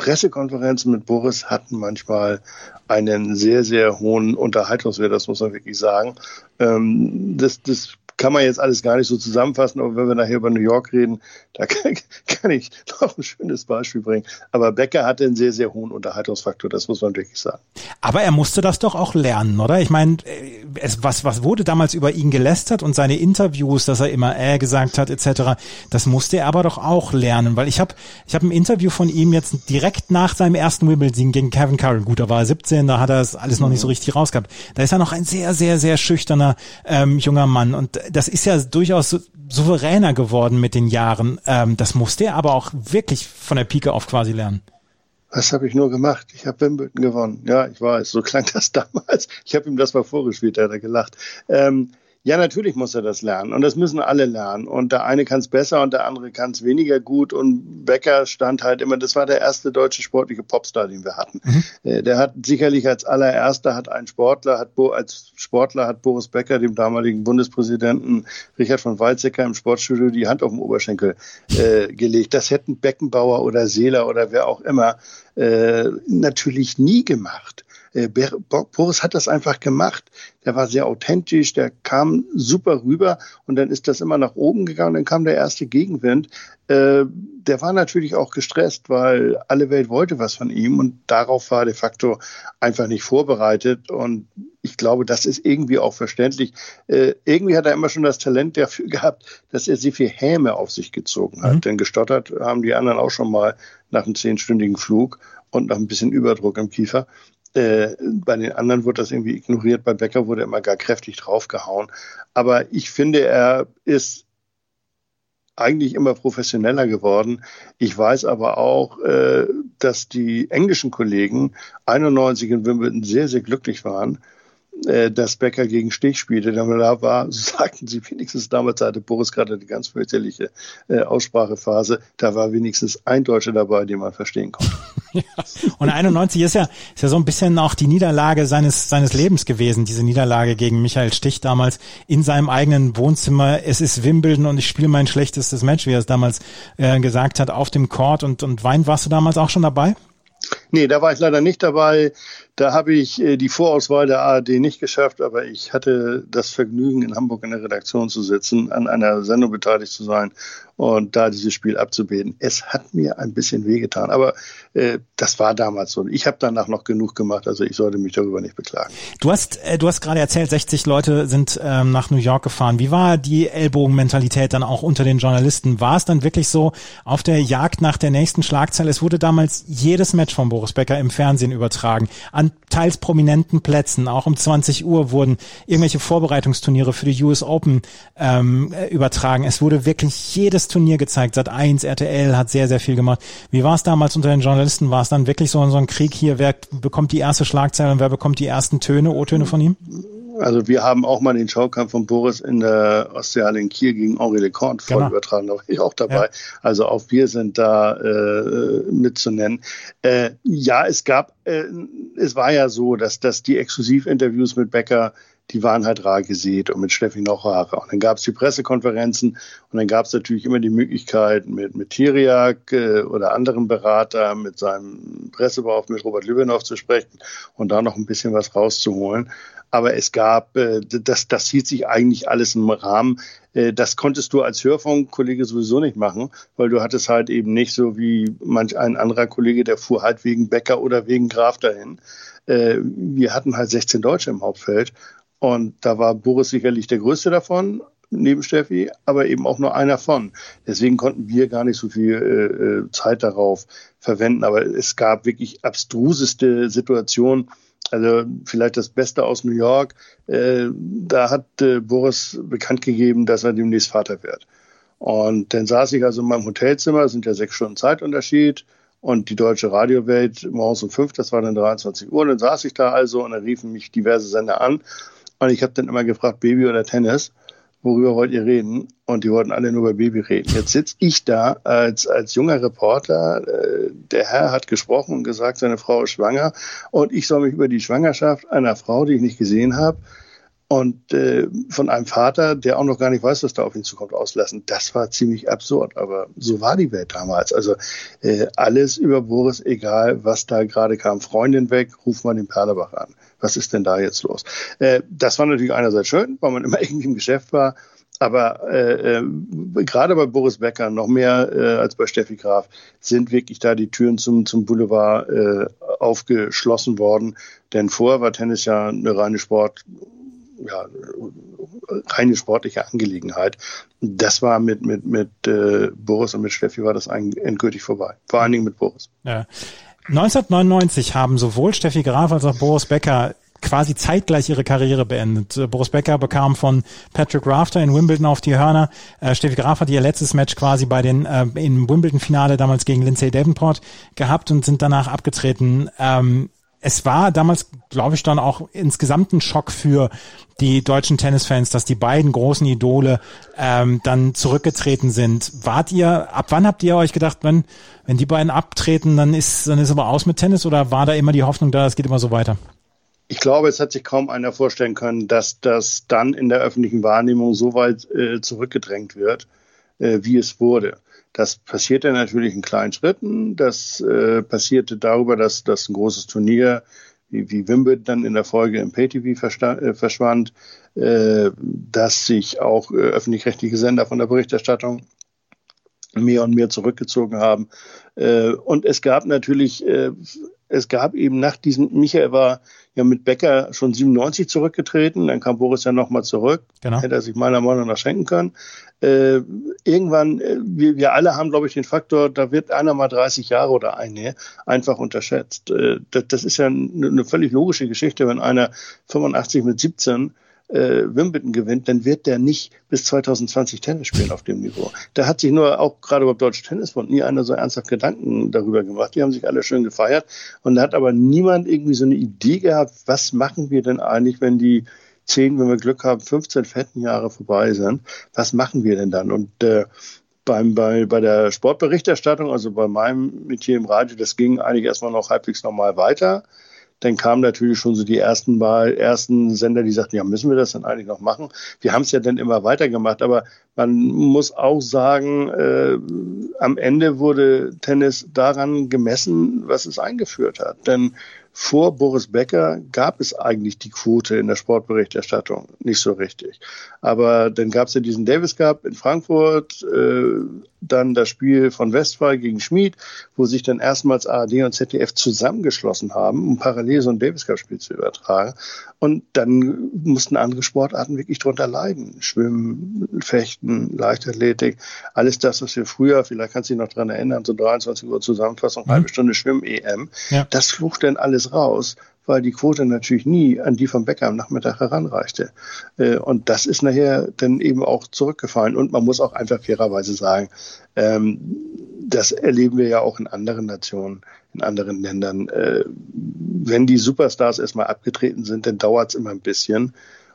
Pressekonferenzen mit Boris hatten manchmal einen sehr, sehr hohen Unterhaltungswert, das muss man wirklich sagen. Ähm, das, das kann man jetzt alles gar nicht so zusammenfassen, aber wenn wir nachher über New York reden, da kann, kann ich noch ein schönes Beispiel bringen. Aber Becker hatte einen sehr, sehr hohen Unterhaltungsfaktor, das muss man wirklich sagen. Aber er musste das doch auch lernen, oder? Ich meine, äh, es, was, was wurde damals über ihn gelästert und seine Interviews, dass er immer äh gesagt hat, etc., das musste er aber doch auch lernen, weil ich habe ich hab ein Interview von ihm jetzt direkt nach seinem ersten Wimbledon gegen Kevin Curran, gut, da war er 17, da hat er es alles noch nicht so richtig rausgehabt. Da ist er noch ein sehr, sehr, sehr schüchterner ähm, junger Mann und das ist ja durchaus souveräner geworden mit den Jahren. Ähm, das musste er aber auch wirklich von der Pike auf quasi lernen. Was habe ich nur gemacht? Ich habe Wimbledon gewonnen. Ja, ich weiß, so klang das damals. Ich habe ihm das mal vorgespielt, da hat er gelacht. Ähm, ja, natürlich muss er das lernen und das müssen alle lernen. Und der eine kann es besser und der andere kann es weniger gut. Und Becker stand halt immer, das war der erste deutsche sportliche Popstar, den wir hatten. Mhm. Äh, der hat sicherlich als allererster hat ein Sportler, hat als Sportler hat Boris Becker, dem damaligen Bundespräsidenten Richard von Weizsäcker im Sportstudio die Hand auf den Oberschenkel äh, gelegt. Das hätten Beckenbauer oder Seeler oder wer auch immer äh, natürlich nie gemacht. Äh, Boris hat das einfach gemacht. Der war sehr authentisch, der kam super rüber und dann ist das immer nach oben gegangen. Dann kam der erste Gegenwind. Äh, der war natürlich auch gestresst, weil alle Welt wollte was von ihm und darauf war de facto einfach nicht vorbereitet. Und ich glaube, das ist irgendwie auch verständlich. Äh, irgendwie hat er immer schon das Talent dafür gehabt, dass er sehr viel Häme auf sich gezogen hat. Mhm. Denn gestottert haben die anderen auch schon mal nach einem zehnstündigen Flug und nach ein bisschen Überdruck im Kiefer. Äh, bei den anderen wurde das irgendwie ignoriert. Bei Becker wurde immer gar kräftig draufgehauen. Aber ich finde, er ist eigentlich immer professioneller geworden. Ich weiß aber auch, äh, dass die englischen Kollegen 91 in Wimbledon sehr, sehr glücklich waren, äh, dass Becker gegen Stich spielte. Da war, sagten sie wenigstens damals, hatte Boris gerade die ganz fürchterliche äh, Aussprachephase, da war wenigstens ein Deutscher dabei, den man verstehen konnte. Ja. Und 91 ist ja, ist ja so ein bisschen auch die Niederlage seines, seines Lebens gewesen, diese Niederlage gegen Michael Stich damals in seinem eigenen Wohnzimmer. Es ist Wimbledon und ich spiele mein schlechtestes Match, wie er es damals äh, gesagt hat, auf dem Court und, und Wein, warst du damals auch schon dabei? Nee, da war ich leider nicht dabei. Da habe ich äh, die Vorauswahl der ARD nicht geschafft, aber ich hatte das Vergnügen, in Hamburg in der Redaktion zu sitzen, an einer Sendung beteiligt zu sein und da dieses Spiel abzubeten. Es hat mir ein bisschen wehgetan, aber äh, das war damals so. Ich habe danach noch genug gemacht, also ich sollte mich darüber nicht beklagen. Du hast, äh, du hast gerade erzählt, 60 Leute sind ähm, nach New York gefahren. Wie war die Ellbogenmentalität dann auch unter den Journalisten? War es dann wirklich so auf der Jagd nach der nächsten Schlagzeile? Es wurde damals jedes Match von Boris Becker im Fernsehen übertragen. An teils prominenten Plätzen, auch um 20 Uhr wurden irgendwelche Vorbereitungsturniere für die US Open ähm, äh, übertragen. Es wurde wirklich jedes Turnier gezeigt. Sat 1, RTL hat sehr, sehr viel gemacht. Wie war es damals unter den Journalisten? War es dann wirklich so, so ein Krieg hier? Wer bekommt die erste Schlagzeile und wer bekommt die ersten Töne, O-Töne von ihm? Also wir haben auch mal den Schaukampf von Boris in der Ostseehalle in Kiel gegen Henri Leconte voll genau. übertragen, da war ich auch dabei. Ja. Also auch wir sind da äh, mitzunennen. Äh, ja, es gab, äh, es war ja so, dass, dass die Exklusivinterviews mit Becker die waren halt rar gesät und mit Steffi noch rarer. Und dann gab es die Pressekonferenzen und dann gab es natürlich immer die Möglichkeit, mit, mit Tiriak äh, oder anderen Berater, mit seinem Pressebeauftragten, mit Robert Lübenow zu sprechen und da noch ein bisschen was rauszuholen. Aber es gab, äh, das, das hielt sich eigentlich alles im Rahmen. Äh, das konntest du als Hörfunkkollege sowieso nicht machen, weil du hattest halt eben nicht so wie manch ein anderer Kollege, der fuhr halt wegen Bäcker oder wegen Graf dahin. Äh, wir hatten halt 16 Deutsche im Hauptfeld und da war Boris sicherlich der größte davon, neben Steffi, aber eben auch nur einer von. Deswegen konnten wir gar nicht so viel äh, äh, Zeit darauf verwenden. Aber es gab wirklich abstruseste Situationen. Also vielleicht das Beste aus New York. Äh, da hat äh, Boris bekannt gegeben, dass er demnächst Vater wird. Und dann saß ich also in meinem Hotelzimmer, sind ja sechs Stunden Zeitunterschied und die deutsche Radiowelt morgens um fünf, das war dann 23 Uhr. Und dann saß ich da also und dann riefen mich diverse Sender an und ich habe dann immer gefragt, Baby oder Tennis. Worüber wollt ihr reden? Und die wollten alle nur über Baby reden. Jetzt sitze ich da als, als junger Reporter. Äh, der Herr hat gesprochen und gesagt, seine Frau ist schwanger. Und ich soll mich über die Schwangerschaft einer Frau, die ich nicht gesehen habe, und äh, von einem Vater, der auch noch gar nicht weiß, was da auf ihn zukommt, auslassen. Das war ziemlich absurd, aber so war die Welt damals. Also äh, alles über Boris, egal was da gerade kam. Freundin weg, ruf mal den Perlebach an. Was ist denn da jetzt los? Äh, das war natürlich einerseits schön, weil man immer irgendwie im Geschäft war. Aber äh, äh, gerade bei Boris Becker noch mehr äh, als bei Steffi Graf sind wirklich da die Türen zum, zum Boulevard äh, aufgeschlossen worden. Denn vorher war Tennis ja eine reine Sport, ja, reine sportliche Angelegenheit. Das war mit, mit, mit äh, Boris und mit Steffi war das ein, endgültig vorbei. Vor allen Dingen mit Boris. Ja. 1999 haben sowohl Steffi Graf als auch Boris Becker quasi zeitgleich ihre Karriere beendet. Äh, Boris Becker bekam von Patrick Rafter in Wimbledon auf die Hörner. Äh, Steffi Graf hat ihr letztes Match quasi bei den äh, im Wimbledon-Finale damals gegen Lindsay Davenport gehabt und sind danach abgetreten. Ähm, es war damals, glaube ich, dann auch insgesamt ein Schock für die deutschen Tennisfans, dass die beiden großen Idole ähm, dann zurückgetreten sind. Wart ihr, ab wann habt ihr euch gedacht, wenn, wenn die beiden abtreten, dann ist, dann ist aber aus mit Tennis oder war da immer die Hoffnung da, es geht immer so weiter? Ich glaube, es hat sich kaum einer vorstellen können, dass das dann in der öffentlichen Wahrnehmung so weit äh, zurückgedrängt wird, äh, wie es wurde. Das passierte natürlich in kleinen Schritten. Das äh, passierte darüber, dass, dass ein großes Turnier wie, wie Wimbledon dann in der Folge im PayTV äh, verschwand, äh, dass sich auch äh, öffentlich-rechtliche Sender von der Berichterstattung mehr und mehr zurückgezogen haben. Äh, und es gab natürlich, äh, es gab eben nach diesem, Michael war ja mit Becker schon 97 zurückgetreten, dann kam Boris ja nochmal zurück, genau. hätte er sich meiner Meinung nach schenken können. Äh, irgendwann, äh, wir, wir alle haben, glaube ich, den Faktor, da wird einer mal 30 Jahre oder eine einfach unterschätzt. Äh, das, das ist ja eine, eine völlig logische Geschichte, wenn einer 85 mit 17 äh, Wimbledon gewinnt, dann wird der nicht bis 2020 Tennis spielen auf dem Niveau. Da hat sich nur auch gerade beim Deutschen Tennisbund nie einer so ernsthaft Gedanken darüber gemacht. Die haben sich alle schön gefeiert und da hat aber niemand irgendwie so eine Idee gehabt, was machen wir denn eigentlich, wenn die zehn, wenn wir Glück haben, 15 fetten Jahre vorbei sind. Was machen wir denn dann? Und äh, beim, bei, bei der Sportberichterstattung, also bei meinem Metier im Radio, das ging eigentlich erstmal noch halbwegs normal weiter dann kamen natürlich schon so die ersten Mal, ersten Sender, die sagten, ja, müssen wir das dann eigentlich noch machen? Wir haben es ja dann immer weitergemacht, aber man muss auch sagen, äh, am Ende wurde Tennis daran gemessen, was es eingeführt hat. Denn vor Boris Becker gab es eigentlich die Quote in der Sportberichterstattung nicht so richtig. Aber dann gab es ja diesen Davis Cup in Frankfurt, äh, dann das Spiel von Westphal gegen Schmid, wo sich dann erstmals ARD und ZDF zusammengeschlossen haben, um parallel so ein Davis Cup Spiel zu übertragen. Und dann mussten andere Sportarten wirklich drunter leiden. Schwimmen, Fechten, Leichtathletik, alles das, was wir früher, vielleicht kannst du dich noch dran erinnern, so 23 Uhr Zusammenfassung, mhm. halbe Stunde Schwimm-EM, ja. das flucht dann alles raus weil die Quote natürlich nie an die vom Bäcker am Nachmittag heranreichte. Äh, und das ist nachher dann eben auch zurückgefallen. Und man muss auch einfach fairerweise sagen, ähm, das erleben wir ja auch in anderen Nationen, in anderen Ländern. Äh, wenn die Superstars erstmal abgetreten sind, dann dauert es immer ein bisschen.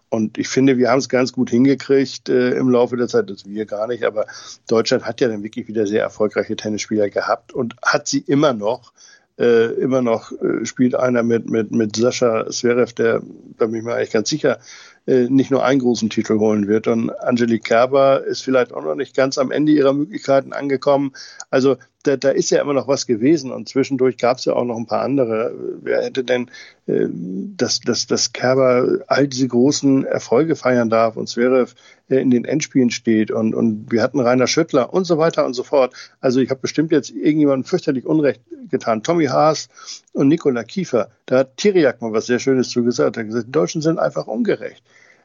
Und ich finde, wir haben es ganz gut hingekriegt äh, im Laufe der Zeit, das wir gar nicht, aber Deutschland hat ja dann wirklich wieder sehr erfolgreiche Tennisspieler gehabt und hat sie immer noch äh, immer noch äh, spielt einer mit, mit, mit Sascha Zverev, der, da bin ich mir eigentlich ganz sicher, äh, nicht nur einen großen Titel holen wird. Und Angelique Kerber ist vielleicht auch noch nicht ganz am Ende ihrer Möglichkeiten angekommen. Also da, da ist ja immer noch was gewesen und zwischendurch gab es ja auch noch ein paar andere. Wer hätte denn, äh, dass, dass, dass Kerber all diese großen Erfolge feiern darf und Zverev äh, in den Endspielen steht und, und wir hatten Rainer Schüttler und so weiter und so fort. Also ich habe bestimmt jetzt irgendjemandem fürchterlich Unrecht getan. Tommy Haas und Nikola Kiefer, da hat Tiriak mal was sehr Schönes zu gesagt. Er hat gesagt, die Deutschen sind einfach ungerecht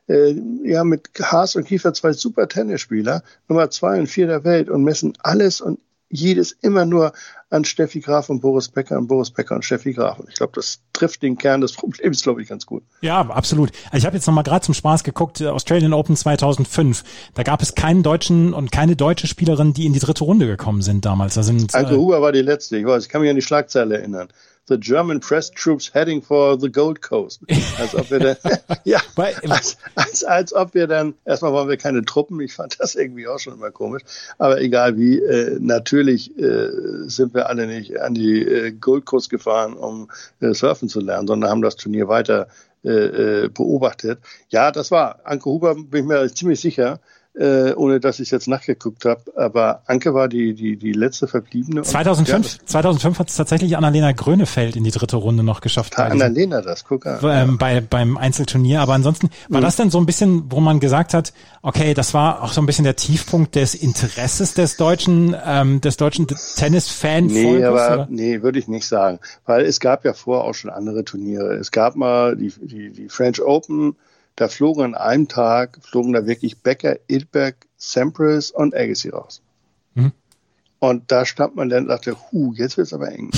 äh, ja mit Haas und Kiefer zwei super Tennisspieler, Nummer zwei und vier der Welt und messen alles und jedes immer nur an Steffi Graf und Boris Becker und Boris Becker und Steffi Graf. Und ich glaube, das trifft den Kern des Problems, glaube ich, ganz gut. Ja, absolut. Ich habe jetzt noch mal gerade zum Spaß geguckt, äh, Australian Open 2005. Da gab es keinen deutschen und keine deutsche Spielerin, die in die dritte Runde gekommen sind damals. Da sind, also Huber war die letzte, ich weiß, ich kann mich an die Schlagzeile erinnern. The German press troops heading for the Gold Coast. Als ob wir dann, ja, als, als, als ob wir dann, erstmal waren wir keine Truppen, ich fand das irgendwie auch schon immer komisch, aber egal wie, äh, natürlich äh, sind wir alle nicht an die äh, Gold Coast gefahren, um äh, surfen zu lernen, sondern haben das Turnier weiter äh, äh beobachtet. Ja, das war Anke Huber, bin ich mir ziemlich sicher, äh, ohne dass ich jetzt nachgeguckt habe. Aber Anke war die, die, die letzte Verbliebene. 2005, ja, 2005 hat es tatsächlich Annalena Grönefeld in die dritte Runde noch geschafft. Hat Annalena das, guck an. Ähm, bei, beim Einzelturnier. Aber ansonsten war mhm. das dann so ein bisschen, wo man gesagt hat, okay, das war auch so ein bisschen der Tiefpunkt des Interesses des deutschen, ähm, des deutschen Tennis-Fan. Nee, aber, nee, würde ich nicht sagen. Weil es gab ja vorher auch schon andere Turniere. Es gab mal die, die, die French Open, da flogen an einem Tag, flogen da wirklich Becker, Idberg, Sampras und Agassi raus. Mhm. Und da stand man dann und dachte, hu, jetzt wird's aber eng.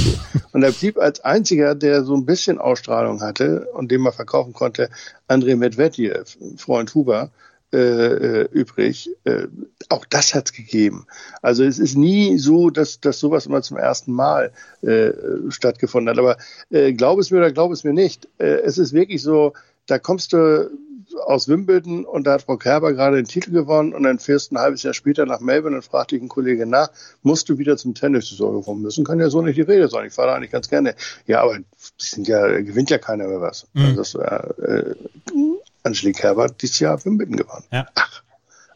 und er blieb als einziger, der so ein bisschen Ausstrahlung hatte und den man verkaufen konnte, André Medvedev, Freund Huber, äh, äh, übrig. Äh, auch das hat's gegeben. Also es ist nie so, dass, dass sowas immer zum ersten Mal äh, stattgefunden hat. Aber äh, glaub es mir oder glaub es mir nicht. Äh, es ist wirklich so, da kommst du aus Wimbledon und da hat Frau Kerber gerade den Titel gewonnen und dann fährst du ein halbes Jahr später nach Melbourne und fragt dich ein Kollege nach, musst du wieder zum Tennis kommen müssen? Kann ja so nicht die Rede sein. Ich fahre da eigentlich ganz gerne. Ja, aber sind ja, gewinnt ja keiner mehr was. Mhm. Also das, äh, Angelique Kerber hat dieses Jahr Wimbledon gewonnen. Ja. Ach.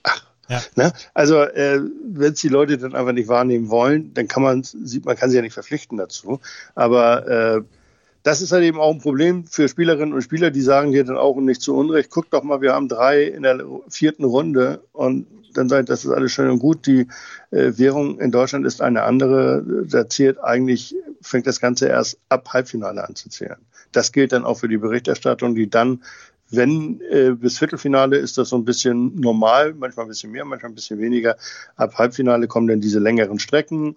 Ach. Ja. Ne? Also äh, wenn es die Leute dann einfach nicht wahrnehmen wollen, dann kann man sieht man kann sie ja nicht verpflichten dazu. Aber äh, das ist halt eben auch ein Problem für Spielerinnen und Spieler, die sagen dir dann auch nicht zu Unrecht, guck doch mal, wir haben drei in der vierten Runde und dann sagt, das ist alles schön und gut. Die äh, Währung in Deutschland ist eine andere. Da zählt eigentlich, fängt das Ganze erst ab Halbfinale an zu zählen. Das gilt dann auch für die Berichterstattung, die dann wenn äh, bis Viertelfinale ist das so ein bisschen normal, manchmal ein bisschen mehr, manchmal ein bisschen weniger. Ab Halbfinale kommen dann diese längeren Strecken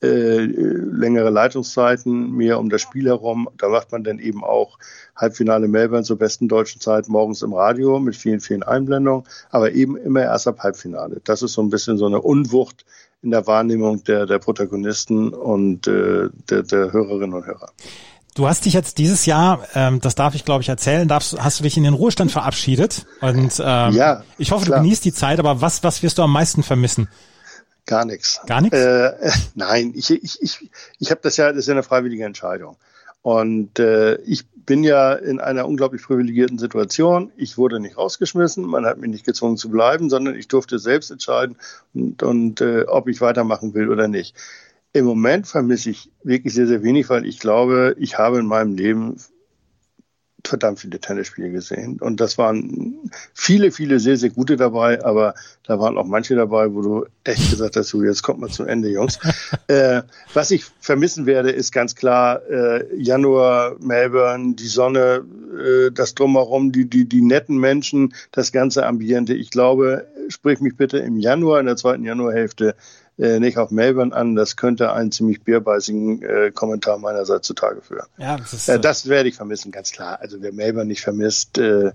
äh, längere Leitungszeiten, mehr um das Spiel herum. Da macht man dann eben auch Halbfinale Melbourne zur besten deutschen Zeit morgens im Radio mit vielen, vielen Einblendungen, aber eben immer erst ab Halbfinale. Das ist so ein bisschen so eine Unwucht in der Wahrnehmung der, der Protagonisten und äh, der, der Hörerinnen und Hörer. Du hast dich jetzt dieses Jahr, ähm, das darf ich glaube ich erzählen, darfst, hast du dich in den Ruhestand verabschiedet und ähm, ja, ich hoffe, klar. du genießt die Zeit, aber was, was wirst du am meisten vermissen? Gar nichts. Gar nichts? Äh, nein, ich, ich, ich, ich habe das ja, das ist ja eine freiwillige Entscheidung. Und äh, ich bin ja in einer unglaublich privilegierten Situation. Ich wurde nicht rausgeschmissen, man hat mich nicht gezwungen zu bleiben, sondern ich durfte selbst entscheiden, und, und äh, ob ich weitermachen will oder nicht. Im Moment vermisse ich wirklich sehr, sehr wenig, weil ich glaube, ich habe in meinem Leben verdammt viele Tennisspiele gesehen. Und das waren viele, viele sehr, sehr gute dabei, aber da waren auch manche dabei, wo du echt gesagt hast, so, jetzt kommt mal zum Ende, Jungs. äh, was ich vermissen werde, ist ganz klar äh, Januar, Melbourne, die Sonne, äh, das Drumherum, die, die, die netten Menschen, das ganze Ambiente. Ich glaube, sprich mich bitte im Januar, in der zweiten Januarhälfte, äh, nicht auf Melbourne an. Das könnte einen ziemlich bierbeißigen äh, Kommentar meinerseits zutage führen. Ja, das, ist, äh, das werde ich vermissen, ganz klar. Also wer Melbourne nicht vermisst, äh,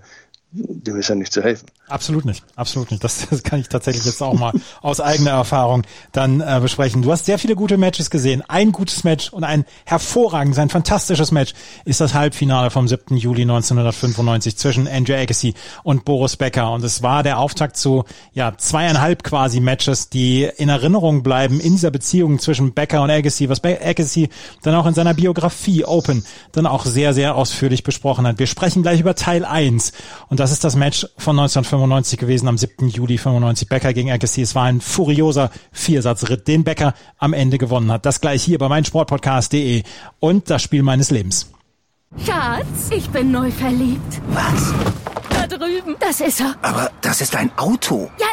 dem ist ja nicht zu helfen. Absolut nicht, absolut nicht. Das, das kann ich tatsächlich jetzt auch mal aus eigener Erfahrung dann äh, besprechen. Du hast sehr viele gute Matches gesehen. Ein gutes Match und ein hervorragendes, ein fantastisches Match ist das Halbfinale vom 7. Juli 1995 zwischen Andrew Agassi und Boris Becker. Und es war der Auftakt zu ja zweieinhalb quasi Matches, die in Erinnerung bleiben in dieser Beziehung zwischen Becker und Agassi, was Agassi dann auch in seiner Biografie Open dann auch sehr, sehr ausführlich besprochen hat. Wir sprechen gleich über Teil 1 und das ist das Match von 1995 gewesen, am 7. Juli 95, Becker gegen Agassi. Es war ein furioser Viersatzritt, den Becker am Ende gewonnen hat. Das gleich hier bei meinsportpodcast.de und das Spiel meines Lebens. Schatz, ich bin neu verliebt. Was? Da drüben. Das ist er. Aber das ist ein Auto. Ja,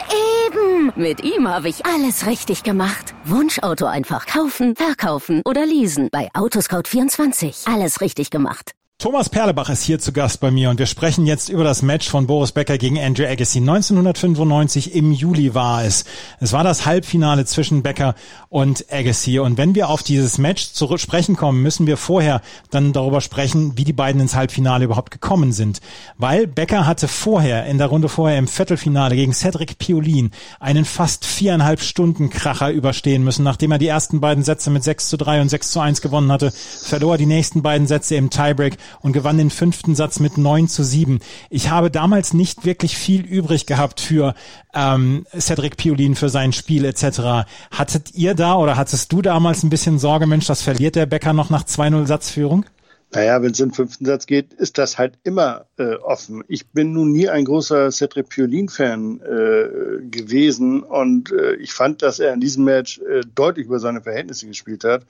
eben. Mit ihm habe ich alles richtig gemacht. Wunschauto einfach kaufen, verkaufen oder leasen. Bei Autoscout24. Alles richtig gemacht. Thomas Perlebach ist hier zu Gast bei mir und wir sprechen jetzt über das Match von Boris Becker gegen Andrew Agassi. 1995 im Juli war es. Es war das Halbfinale zwischen Becker und Agassi. Und wenn wir auf dieses Match zu sprechen kommen, müssen wir vorher dann darüber sprechen, wie die beiden ins Halbfinale überhaupt gekommen sind. Weil Becker hatte vorher, in der Runde vorher im Viertelfinale gegen Cedric Piolin, einen fast viereinhalb Stunden Kracher überstehen müssen. Nachdem er die ersten beiden Sätze mit 6 zu 3 und 6 zu 1 gewonnen hatte, verlor die nächsten beiden Sätze im Tiebreak und gewann den fünften Satz mit 9 zu 7. Ich habe damals nicht wirklich viel übrig gehabt für ähm, Cedric Piolin, für sein Spiel etc. Hattet ihr da oder hattest du damals ein bisschen Sorge, Mensch, das verliert der Becker noch nach 2-0 Satzführung? Naja, wenn es in den fünften Satz geht, ist das halt immer äh, offen. Ich bin nun nie ein großer Cedric Piolin-Fan äh, gewesen und äh, ich fand, dass er in diesem Match äh, deutlich über seine Verhältnisse gespielt hat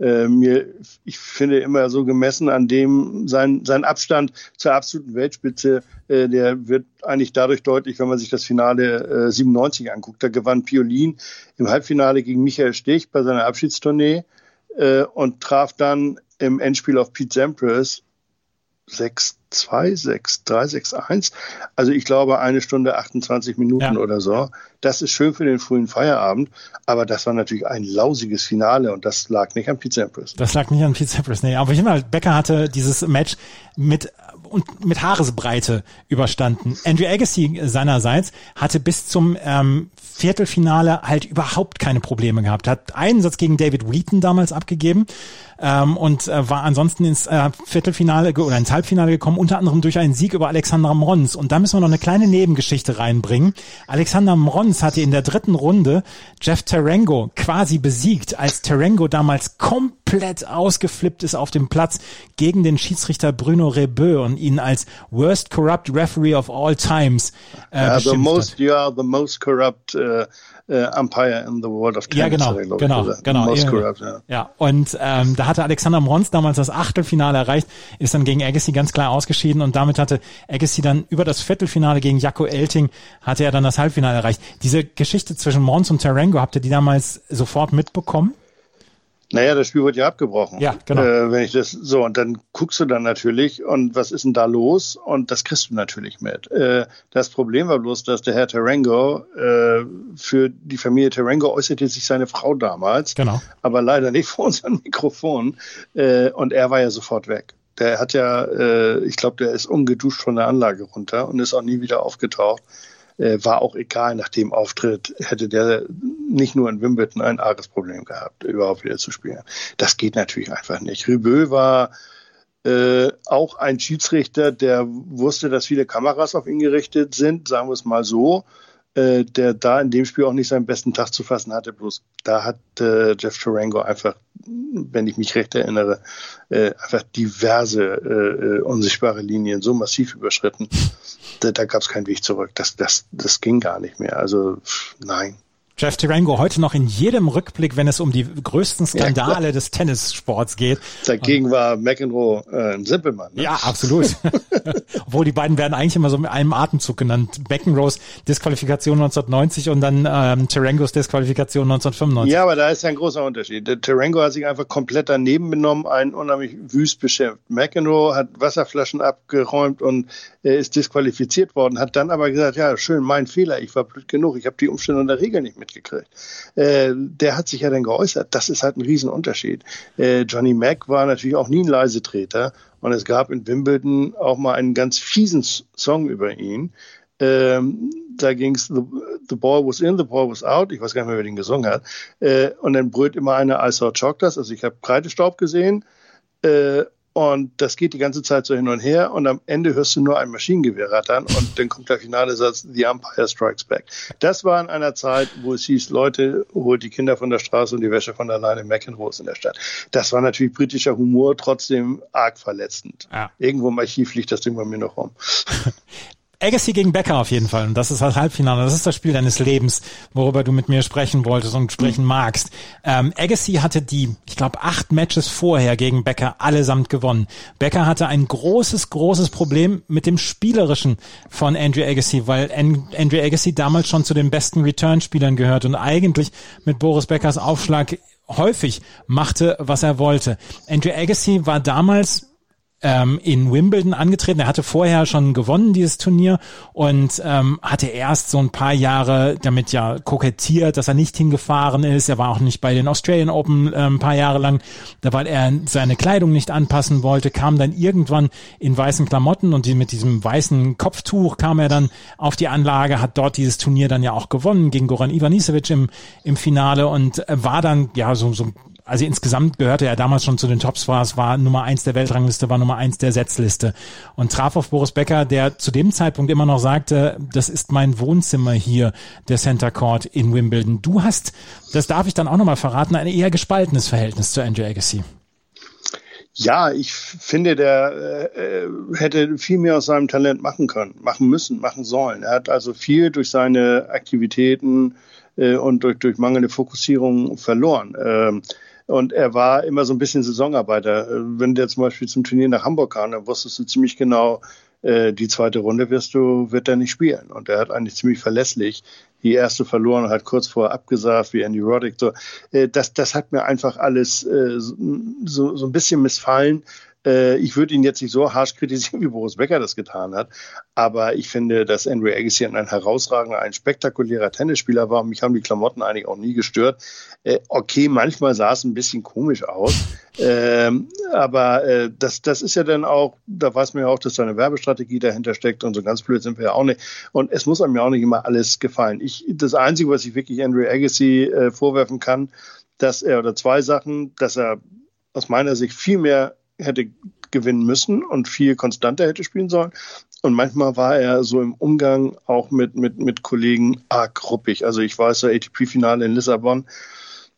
äh, mir, ich finde immer so gemessen an dem, sein, sein Abstand zur absoluten Weltspitze, äh, der wird eigentlich dadurch deutlich, wenn man sich das Finale äh, 97 anguckt. Da gewann Piolin im Halbfinale gegen Michael Stich bei seiner Abschiedstournee äh, und traf dann im Endspiel auf Pete Sampras 6-2, 6-3, 6-1. Also ich glaube eine Stunde 28 Minuten ja. oder so. Das ist schön für den frühen Feierabend, aber das war natürlich ein lausiges Finale und das lag nicht an Pete Sampras. Das lag nicht an Pete Sampras, nee. Aber ich finde, Becker hatte dieses Match mit und mit Haaresbreite überstanden. Andrew Agassi seinerseits hatte bis zum ähm, Viertelfinale halt überhaupt keine Probleme gehabt. Hat einen Satz gegen David Wheaton damals abgegeben ähm, und äh, war ansonsten ins äh, Viertelfinale oder ins Halbfinale gekommen, unter anderem durch einen Sieg über Alexander Mrons. Und da müssen wir noch eine kleine Nebengeschichte reinbringen. Alexander Mrons hatte in der dritten Runde Jeff Terengo quasi besiegt, als Terengo damals komplett ausgeflippt ist auf dem Platz gegen den Schiedsrichter Bruno Rebeu und ihn als Worst Corrupt Referee of all times äh, yeah, the most, hat. You are the most corrupt uh, uh, umpire in the world of tennis. Ja, genau, ich, genau, genau. Most corrupt, ja. ja, und ähm, da hatte Alexander Mrons damals das Achtelfinale erreicht, ist dann gegen Agassi ganz klar ausgeschieden und damit hatte Agassi dann über das Viertelfinale gegen Jaco Elting hatte er dann das Halbfinale erreicht. Diese Geschichte zwischen Mons und Tarango, habt ihr die damals sofort mitbekommen? Naja, das Spiel wird ja abgebrochen. Ja, genau. Äh, wenn ich das so und dann guckst du dann natürlich und was ist denn da los? Und das kriegst du natürlich mit. Äh, das Problem war bloß, dass der Herr Tarango äh, für die Familie Tarango äußerte sich seine Frau damals, genau. aber leider nicht vor unserem Mikrofon. Äh, und er war ja sofort weg. Der hat ja, äh, ich glaube, der ist umgeduscht von der Anlage runter und ist auch nie wieder aufgetaucht war auch egal. Nach dem Auftritt hätte der nicht nur in Wimbledon ein arges Problem gehabt, überhaupt wieder zu spielen. Das geht natürlich einfach nicht. Rübö war äh, auch ein Schiedsrichter, der wusste, dass viele Kameras auf ihn gerichtet sind, sagen wir es mal so, äh, der da in dem Spiel auch nicht seinen besten Tag zu fassen hatte. Bloß da hat äh, Jeff Tarango einfach, wenn ich mich recht erinnere, äh, einfach diverse äh, äh unsichtbare Linien so massiv überschritten, da, da gab es keinen Weg zurück. Das, das, das ging gar nicht mehr. Also nein. Jeff Tirango heute noch in jedem Rückblick, wenn es um die größten Skandale ja, des Tennissports geht. Dagegen war McEnroe äh, ein Simpelmann. Ne? Ja, absolut. Obwohl die beiden werden eigentlich immer so mit einem Atemzug genannt. McEnroes Disqualifikation 1990 und dann ähm, Tirangos Disqualifikation 1995. Ja, aber da ist ja ein großer Unterschied. Der Tarango hat sich einfach komplett daneben benommen, einen unheimlich wüst beschäftigt. McEnroe hat Wasserflaschen abgeräumt und äh, ist disqualifiziert worden, hat dann aber gesagt, ja, schön, mein Fehler, ich war blöd genug, ich habe die Umstände und der Regel nicht mitgekriegt. Äh, der hat sich ja dann geäußert. Das ist halt ein Riesenunterschied. Äh, Johnny Mack war natürlich auch nie ein Leisetreter und es gab in Wimbledon auch mal einen ganz fiesen Song über ihn. Ähm, da ging's the, the ball was in, the ball was out. Ich weiß gar nicht mehr, wer den gesungen hat. Äh, und dann brüllt immer einer I saw Chocolates. Also ich habe Kreidestaub gesehen. Äh, und das geht die ganze Zeit so hin und her und am Ende hörst du nur ein Maschinengewehr rattern und dann kommt der finale Satz, The Empire Strikes Back. Das war in einer Zeit, wo es hieß, Leute, holt die Kinder von der Straße und die Wäsche von alleine, McEnroe in der Stadt. Das war natürlich britischer Humor, trotzdem arg verletzend. Ja. Irgendwo im Archiv liegt das Ding bei mir noch rum. Agassi gegen Becker auf jeden Fall. Und das ist das Halbfinale. Das ist das Spiel deines Lebens, worüber du mit mir sprechen wolltest und sprechen magst. Ähm, Agassi hatte die, ich glaube, acht Matches vorher gegen Becker allesamt gewonnen. Becker hatte ein großes, großes Problem mit dem Spielerischen von Andrew Agassi, weil Andrew Agassi damals schon zu den besten Return-Spielern gehört und eigentlich mit Boris Beckers Aufschlag häufig machte, was er wollte. Andrew Agassi war damals ähm, in Wimbledon angetreten. Er hatte vorher schon gewonnen, dieses Turnier, und ähm, hatte erst so ein paar Jahre damit ja kokettiert, dass er nicht hingefahren ist. Er war auch nicht bei den Australian Open äh, ein paar Jahre lang, da weil er seine Kleidung nicht anpassen wollte, kam dann irgendwann in weißen Klamotten und die, mit diesem weißen Kopftuch kam er dann auf die Anlage, hat dort dieses Turnier dann ja auch gewonnen gegen Goran Ivanisevic im, im Finale und war dann ja so, so also insgesamt gehörte er damals schon zu den Tops, war es war Nummer eins der Weltrangliste, war Nummer eins der Setzliste und traf auf Boris Becker, der zu dem Zeitpunkt immer noch sagte, das ist mein Wohnzimmer hier, der Center Court in Wimbledon. Du hast, das darf ich dann auch nochmal verraten, ein eher gespaltenes Verhältnis zu Andrew Agassi. Ja, ich finde, der äh, hätte viel mehr aus seinem Talent machen können, machen müssen, machen sollen. Er hat also viel durch seine Aktivitäten äh, und durch, durch mangelnde Fokussierung verloren. Ähm, und er war immer so ein bisschen Saisonarbeiter. Wenn der zum Beispiel zum Turnier nach Hamburg kam, dann wusstest du ziemlich genau, äh, die zweite Runde wirst du, wird er nicht spielen. Und er hat eigentlich ziemlich verlässlich die erste verloren und hat kurz vorher abgesagt, wie Andy Roddick. So, äh, das, das hat mir einfach alles äh, so, so ein bisschen missfallen. Äh, ich würde ihn jetzt nicht so harsch kritisieren, wie Boris Becker das getan hat. Aber ich finde, dass Andrew Agassi ein herausragender, ein spektakulärer Tennisspieler war. Mich haben die Klamotten eigentlich auch nie gestört. Äh, okay, manchmal sah es ein bisschen komisch aus. Ähm, aber äh, das, das ist ja dann auch, da weiß man ja auch, dass da eine Werbestrategie dahinter steckt und so ganz blöd sind wir ja auch nicht. Und es muss einem ja auch nicht immer alles gefallen. Ich, das Einzige, was ich wirklich Andrew Agassi vorwerfen kann, dass er, oder zwei Sachen, dass er aus meiner Sicht viel mehr hätte gewinnen müssen und viel konstanter hätte spielen sollen. Und manchmal war er so im Umgang auch mit, mit, mit Kollegen arg ruppig. Also ich weiß, der ATP-Finale in Lissabon,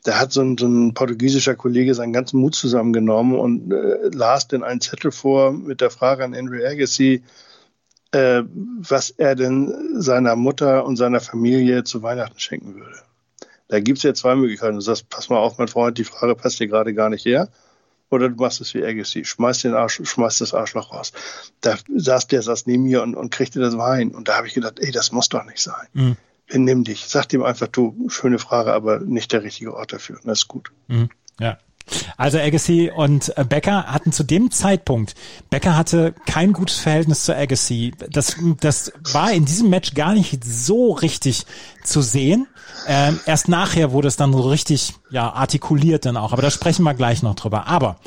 da hat so ein, so ein portugiesischer Kollege seinen ganzen Mut zusammengenommen und äh, las dann einen Zettel vor mit der Frage an Andrew Agassi, äh, was er denn seiner Mutter und seiner Familie zu Weihnachten schenken würde. Da gibt es ja zwei Möglichkeiten. Du sagst, pass mal auf, mein Freund, die Frage passt dir gerade gar nicht her oder du machst es wie Agassi, schmeißt den Arsch, schmeißt das Arschloch raus. Da saß der saß neben mir und, und kriegte das Wein. Und da habe ich gedacht, ey, das muss doch nicht sein. Mhm. Benimm dich. Sag ihm einfach, du, schöne Frage, aber nicht der richtige Ort dafür. das ist gut. Mhm. Ja. Also Agassi und äh, Becker hatten zu dem Zeitpunkt, Becker hatte kein gutes Verhältnis zu Agassi. Das, das war in diesem Match gar nicht so richtig zu sehen. Ähm, erst nachher wurde es dann so richtig ja artikuliert dann auch, aber da sprechen wir gleich noch drüber. Aber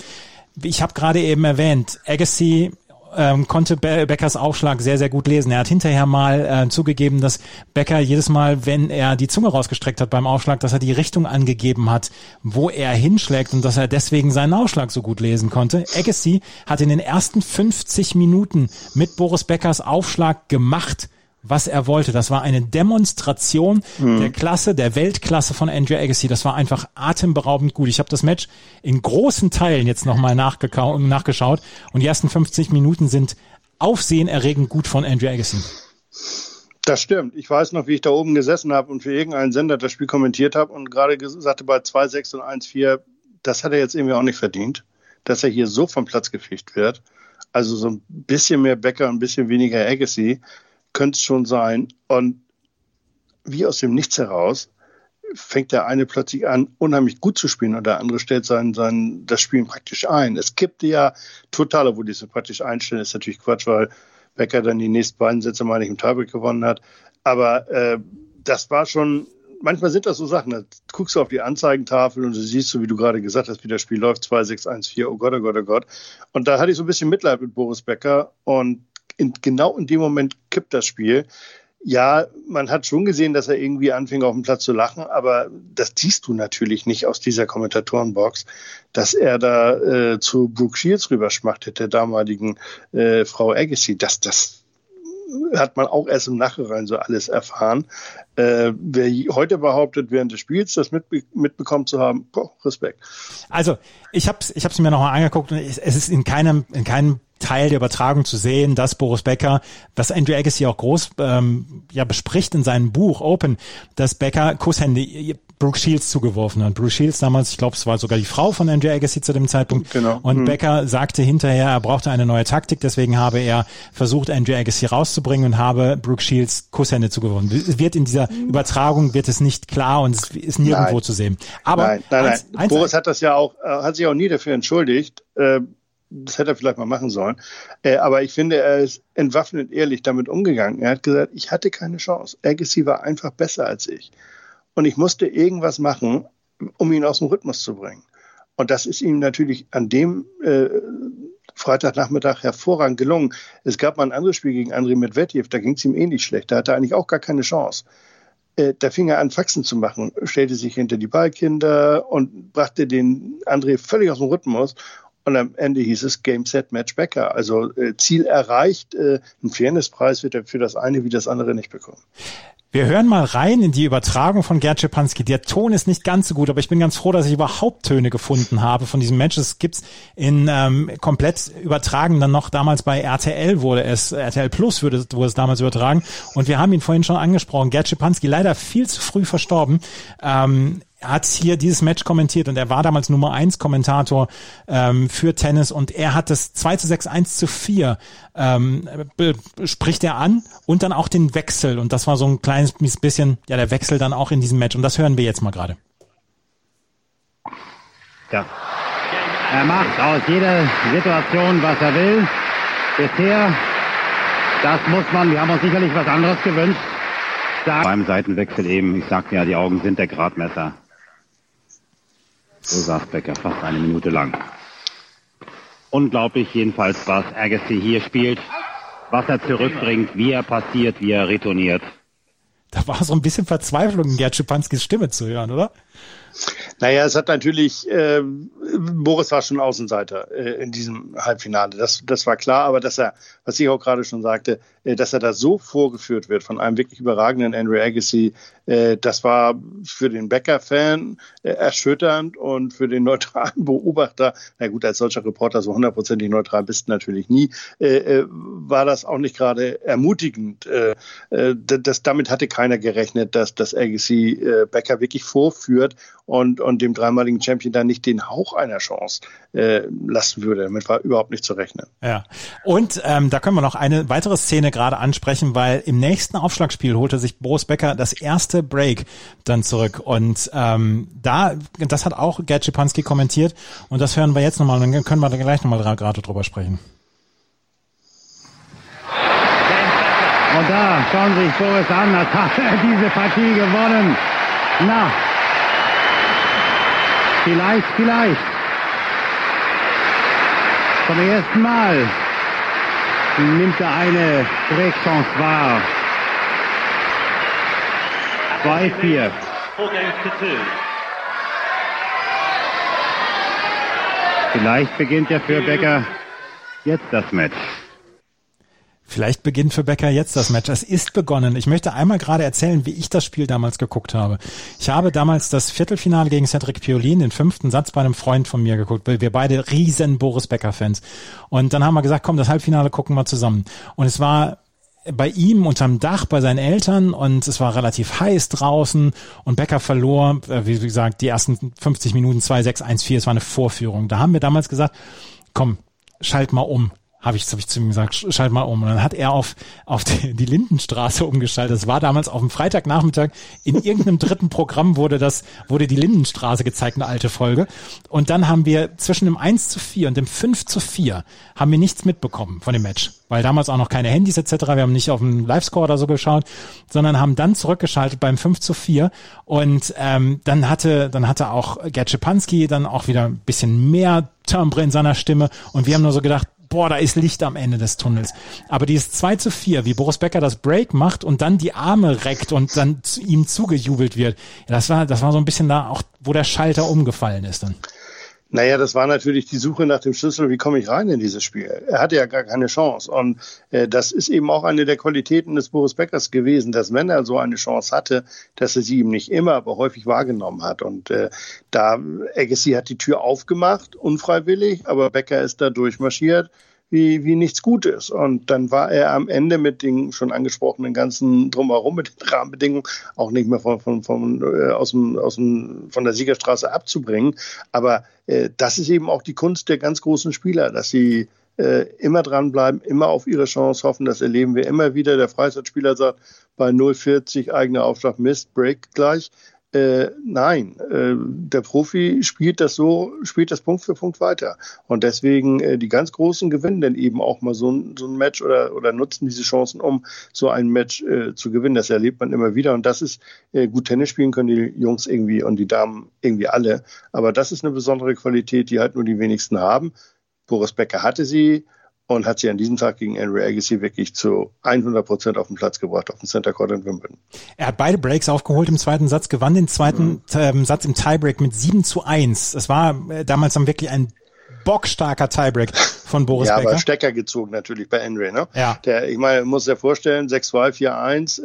ich habe gerade eben erwähnt, Agassi ähm, konnte Be Beckers Aufschlag sehr, sehr gut lesen. Er hat hinterher mal äh, zugegeben, dass Becker jedes Mal, wenn er die Zunge rausgestreckt hat beim Aufschlag, dass er die Richtung angegeben hat, wo er hinschlägt und dass er deswegen seinen Aufschlag so gut lesen konnte. Agassi hat in den ersten 50 Minuten mit Boris Beckers Aufschlag gemacht, was er wollte. Das war eine Demonstration mhm. der Klasse, der Weltklasse von Andrew Agassi. Das war einfach atemberaubend gut. Ich habe das Match in großen Teilen jetzt nochmal nachgeschaut und die ersten 50 Minuten sind aufsehenerregend gut von Andrew Agassi. Das stimmt. Ich weiß noch, wie ich da oben gesessen habe und für irgendeinen Sender das Spiel kommentiert habe und gerade sagte bei 2-6 und 1-4, das hat er jetzt irgendwie auch nicht verdient, dass er hier so vom Platz gefegt wird. Also so ein bisschen mehr Becker, ein bisschen weniger Agassi könnte es schon sein. Und wie aus dem Nichts heraus fängt der eine plötzlich an, unheimlich gut zu spielen und der andere stellt sein, sein, das Spielen praktisch ein. Es kippte ja total, obwohl die so praktisch einstellen, ist natürlich Quatsch, weil Becker dann die nächsten beiden Sätze, meine ich, im Tiebreak gewonnen hat. Aber äh, das war schon, manchmal sind das so Sachen, da guckst du auf die Anzeigentafel und du siehst so, wie du gerade gesagt hast, wie das Spiel läuft, 2, 6, 1, 4, oh Gott, oh Gott, oh Gott. Und da hatte ich so ein bisschen Mitleid mit Boris Becker und in, genau in dem Moment kippt das Spiel. Ja, man hat schon gesehen, dass er irgendwie anfing, auf dem Platz zu lachen, aber das siehst du natürlich nicht aus dieser Kommentatorenbox, dass er da äh, zu Brooke Shields rüberschmachtet, der damaligen äh, Frau Agassi. Das, das hat man auch erst im Nachhinein so alles erfahren. Äh, wer heute behauptet, während des Spiels das mitbe mitbekommen zu haben, boah, Respekt. Also ich habe es ich hab's mir nochmal angeguckt und es ist in keinem, in keinem Teil der Übertragung zu sehen, dass Boris Becker, was Andrew Agassi auch groß ähm, ja bespricht in seinem Buch Open, dass Becker Kusshände Brooke Shields zugeworfen hat. Brooke Shields damals, ich glaube, es war sogar die Frau von Andrew Agassi zu dem Zeitpunkt. Genau. Und mhm. Becker sagte hinterher, er brauchte eine neue Taktik, deswegen habe er versucht, Andrew Agassi rauszubringen und habe Brooke Shields Kusshände zugeworfen. Es wird in dieser Übertragung wird es nicht klar und es ist nirgendwo nein. zu sehen. Aber nein, nein, nein. Eins, Boris hat das ja auch, äh, hat sich auch nie dafür entschuldigt. Äh, das hätte er vielleicht mal machen sollen. Äh, aber ich finde, er ist entwaffnet ehrlich damit umgegangen. Er hat gesagt, ich hatte keine Chance. Agassi war einfach besser als ich. Und ich musste irgendwas machen, um ihn aus dem Rhythmus zu bringen. Und das ist ihm natürlich an dem äh, Freitagnachmittag hervorragend gelungen. Es gab mal ein anderes Spiel gegen Andrei Medvedev, da ging es ihm ähnlich schlecht. Da hatte er eigentlich auch gar keine Chance. Äh, da fing er an, Faxen zu machen, stellte sich hinter die Ballkinder und brachte den André völlig aus dem Rhythmus. Und am Ende hieß es Game Set Match Becker. Also äh, Ziel erreicht. Äh, ein Fairnesspreis wird er für das eine wie das andere nicht bekommen. Wir hören mal rein in die Übertragung von Gerd Schepanski. Der Ton ist nicht ganz so gut, aber ich bin ganz froh, dass ich überhaupt Töne gefunden habe von diesem Match. Es gibt's in ähm, komplett übertragen dann noch damals bei RTL wurde es, RTL Plus wurde, wurde es damals übertragen. Und wir haben ihn vorhin schon angesprochen. Gerd Schepanski leider viel zu früh verstorben. Ähm, hat hier dieses Match kommentiert und er war damals Nummer eins Kommentator ähm, für Tennis und er hat das 2 zu 6, 1 zu 4 ähm, spricht er an und dann auch den Wechsel und das war so ein kleines bisschen, ja der Wechsel dann auch in diesem Match und das hören wir jetzt mal gerade. Ja. Er macht aus jeder Situation, was er will. Bisher, das muss man, wir haben uns sicherlich was anderes gewünscht. Beim Seitenwechsel eben, ich sagte ja, die Augen sind der Gradmesser. So sagt Becker fast eine Minute lang. Unglaublich jedenfalls, was Agassi hier spielt, was er zurückbringt, wie er passiert, wie er retourniert. Da war so ein bisschen Verzweiflung in Gerd Schipanskis Stimme zu hören, oder? Naja, es hat natürlich, äh, Boris war schon Außenseiter äh, in diesem Halbfinale. Das, das war klar, aber dass er, was ich auch gerade schon sagte, äh, dass er da so vorgeführt wird von einem wirklich überragenden Andrew Agassi, äh, das war für den Becker-Fan äh, erschütternd und für den neutralen Beobachter, na gut, als solcher Reporter so hundertprozentig neutral bist du natürlich nie, äh, äh, war das auch nicht gerade ermutigend. Äh, äh, das, damit hatte keiner gerechnet, dass, dass Agassi äh, Becker wirklich vorführt und, und dem dreimaligen Champion dann nicht den Hauch einer Chance äh, lassen würde. Damit war überhaupt nicht zu rechnen. Ja. Und ähm, da können wir noch eine weitere Szene gerade ansprechen, weil im nächsten Aufschlagspiel holte sich Boris Becker das erste Break dann zurück. Und ähm, da, das hat auch Gerd Schipanski kommentiert und das hören wir jetzt nochmal und dann können wir da gleich nochmal gerade drüber sprechen. Und da schauen Sie sich Boris an, als hat er diese Partie gewonnen. Na, Vielleicht, vielleicht. Zum ersten Mal nimmt er eine Breakchance wahr. 2-4. Vielleicht beginnt ja für Becker jetzt das Match. Vielleicht beginnt für Becker jetzt das Match. Es ist begonnen. Ich möchte einmal gerade erzählen, wie ich das Spiel damals geguckt habe. Ich habe damals das Viertelfinale gegen Cedric Piolin, den fünften Satz bei einem Freund von mir geguckt, wir beide riesen Boris Becker Fans. Und dann haben wir gesagt, komm, das Halbfinale gucken wir zusammen. Und es war bei ihm unterm Dach bei seinen Eltern und es war relativ heiß draußen und Becker verlor, äh, wie gesagt, die ersten 50 Minuten 2-6-1-4, es war eine Vorführung. Da haben wir damals gesagt, komm, schalt mal um habe ich, hab ich zu ihm gesagt, schalt mal um. Und dann hat er auf, auf die, Lindenstraße umgeschaltet. Das war damals auf dem Freitagnachmittag. In irgendeinem dritten Programm wurde das, wurde die Lindenstraße gezeigt, eine alte Folge. Und dann haben wir zwischen dem 1 zu 4 und dem 5 zu 4 haben wir nichts mitbekommen von dem Match. Weil damals auch noch keine Handys etc. Wir haben nicht auf den Livescore oder so geschaut, sondern haben dann zurückgeschaltet beim 5 zu 4. Und ähm, dann hatte, dann hatte auch Gerd Schipanski dann auch wieder ein bisschen mehr Timbre in seiner Stimme. Und wir haben nur so gedacht, boah, da ist Licht am Ende des Tunnels. Aber dieses 2 zu 4, wie Boris Becker das Break macht und dann die Arme reckt und dann zu ihm zugejubelt wird, das war, das war so ein bisschen da auch, wo der Schalter umgefallen ist dann. Naja, das war natürlich die Suche nach dem Schlüssel, wie komme ich rein in dieses Spiel. Er hatte ja gar keine Chance. Und äh, das ist eben auch eine der Qualitäten des Boris Beckers gewesen, dass wenn er so eine Chance hatte, dass er sie ihm nicht immer, aber häufig wahrgenommen hat. Und äh, da Agassi hat die Tür aufgemacht, unfreiwillig, aber Becker ist da durchmarschiert wie, wie nichts Gutes. Und dann war er am Ende mit den schon angesprochenen ganzen Drumherum, mit den Rahmenbedingungen auch nicht mehr von, von, von, äh, aus dem, aus dem, von der Siegerstraße abzubringen. Aber äh, das ist eben auch die Kunst der ganz großen Spieler, dass sie äh, immer dranbleiben, immer auf ihre Chance hoffen. Das erleben wir immer wieder. Der Freizeitspieler sagt bei 0,40 eigener Aufschlag Mist, Break gleich. Äh, nein, äh, der Profi spielt das so, spielt das Punkt für Punkt weiter. Und deswegen äh, die ganz Großen gewinnen dann eben auch mal so ein, so ein Match oder, oder nutzen diese Chancen, um so ein Match äh, zu gewinnen. Das erlebt man immer wieder. Und das ist, äh, gut Tennis spielen können die Jungs irgendwie und die Damen irgendwie alle. Aber das ist eine besondere Qualität, die halt nur die wenigsten haben. Boris Becker hatte sie, und hat sie an diesem Tag gegen Andrew Agassi wirklich zu 100 Prozent auf den Platz gebracht, auf dem Center Court in Wimbledon. Er hat beide Breaks aufgeholt im zweiten Satz, gewann den zweiten mhm. ähm, Satz im Tiebreak mit 7 zu 1. Das war äh, damals dann wirklich ein bockstarker Tiebreak von Boris ja, Becker. Ja, aber Stecker gezogen natürlich bei Andre, ne? Ja. Der, ich meine, muss ja vorstellen, 6-2, 4-1,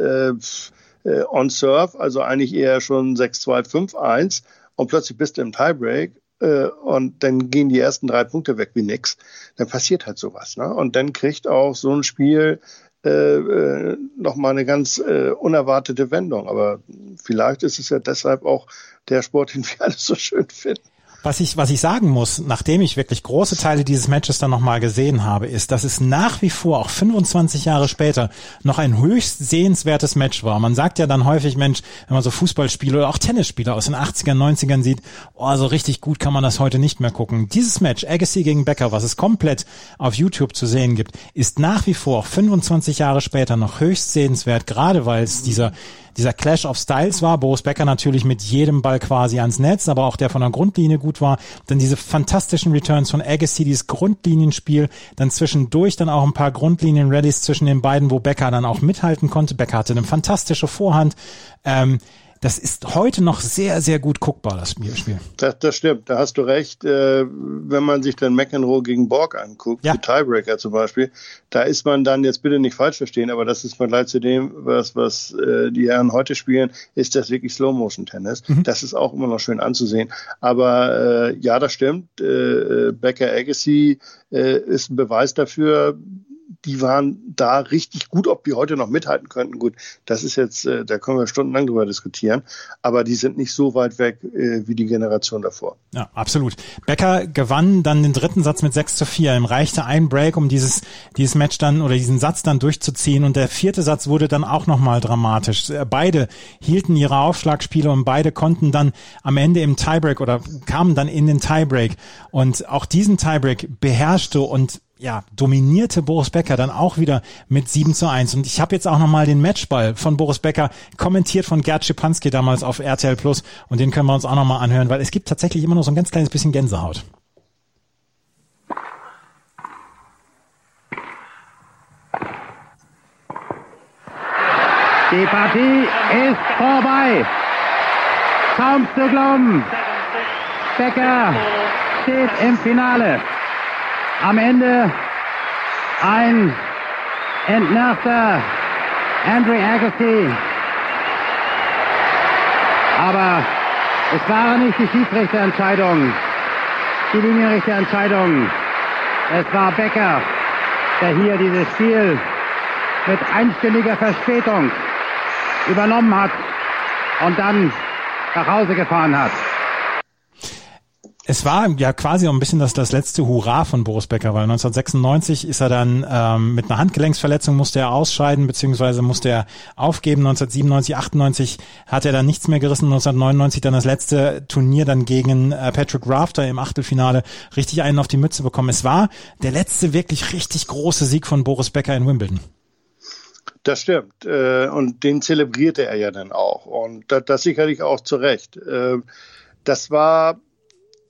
äh, äh, on Surf, also eigentlich eher schon 6-2, 5-1 und plötzlich bist du im Tiebreak äh, und dann gehen die ersten drei Punkte weg wie nix, dann passiert halt sowas. Ne? Und dann kriegt auch so ein Spiel äh, äh, nochmal eine ganz äh, unerwartete Wendung. Aber vielleicht ist es ja deshalb auch der Sport, den wir alle so schön finden. Was ich, was ich sagen muss, nachdem ich wirklich große Teile dieses Matches dann nochmal gesehen habe, ist, dass es nach wie vor, auch 25 Jahre später, noch ein höchst sehenswertes Match war. Man sagt ja dann häufig, Mensch, wenn man so Fußballspiele oder auch Tennisspiele aus den 80ern, 90ern sieht, oh, so richtig gut kann man das heute nicht mehr gucken. Dieses Match, Agassi gegen Becker, was es komplett auf YouTube zu sehen gibt, ist nach wie vor, auch 25 Jahre später, noch höchst sehenswert, gerade weil es dieser dieser Clash of Styles war. Boris Becker natürlich mit jedem Ball quasi ans Netz, aber auch der von der Grundlinie gut war. Dann diese fantastischen Returns von Agassi, dieses Grundlinienspiel, dann zwischendurch dann auch ein paar Grundlinien-Readies zwischen den beiden, wo Becker dann auch mithalten konnte. Becker hatte eine fantastische Vorhand. Ähm, das ist heute noch sehr, sehr gut guckbar, das Spiel. Das, das stimmt, da hast du recht. Äh, wenn man sich dann McEnroe gegen Borg anguckt, ja. die Tiebreaker zum Beispiel, da ist man dann, jetzt bitte nicht falsch verstehen, aber das ist Vergleich zu dem, was, was äh, die Herren heute spielen, ist das wirklich Slow-Motion-Tennis. Mhm. Das ist auch immer noch schön anzusehen. Aber äh, ja, das stimmt. Becker Agassi ist ein Beweis dafür, die waren da richtig gut, ob die heute noch mithalten könnten. Gut, das ist jetzt, äh, da können wir stundenlang drüber diskutieren, aber die sind nicht so weit weg äh, wie die Generation davor. Ja, absolut. Becker gewann dann den dritten Satz mit 6 zu 4. Ihm reichte ein Break, um dieses, dieses Match dann oder diesen Satz dann durchzuziehen und der vierte Satz wurde dann auch nochmal dramatisch. Äh, beide hielten ihre Aufschlagspiele und beide konnten dann am Ende im Tiebreak oder kamen dann in den Tiebreak und auch diesen Tiebreak beherrschte und ja, dominierte Boris Becker dann auch wieder mit 7 zu 1. Und ich habe jetzt auch nochmal den Matchball von Boris Becker kommentiert von Gerd Schipanski damals auf RTL Plus und den können wir uns auch nochmal anhören, weil es gibt tatsächlich immer noch so ein ganz kleines bisschen Gänsehaut. Die Partie ist vorbei. Kaum zu glauben. Becker steht im Finale am Ende ein entnervter Andre Agassi. Aber es waren nicht die Schiedsrichterentscheidung, die Linienrichterentscheidung. Es war Becker, der hier dieses Spiel mit einstündiger Verspätung übernommen hat und dann nach Hause gefahren hat. Es war ja quasi auch ein bisschen das, das letzte Hurra von Boris Becker, weil 1996 ist er dann ähm, mit einer Handgelenksverletzung musste er ausscheiden, beziehungsweise musste er aufgeben. 1997, 98 hat er dann nichts mehr gerissen. 1999 dann das letzte Turnier dann gegen äh, Patrick Rafter im Achtelfinale richtig einen auf die Mütze bekommen. Es war der letzte wirklich richtig große Sieg von Boris Becker in Wimbledon. Das stimmt. Äh, und den zelebrierte er ja dann auch. Und das, sicherlich auch zu Recht. Äh, das war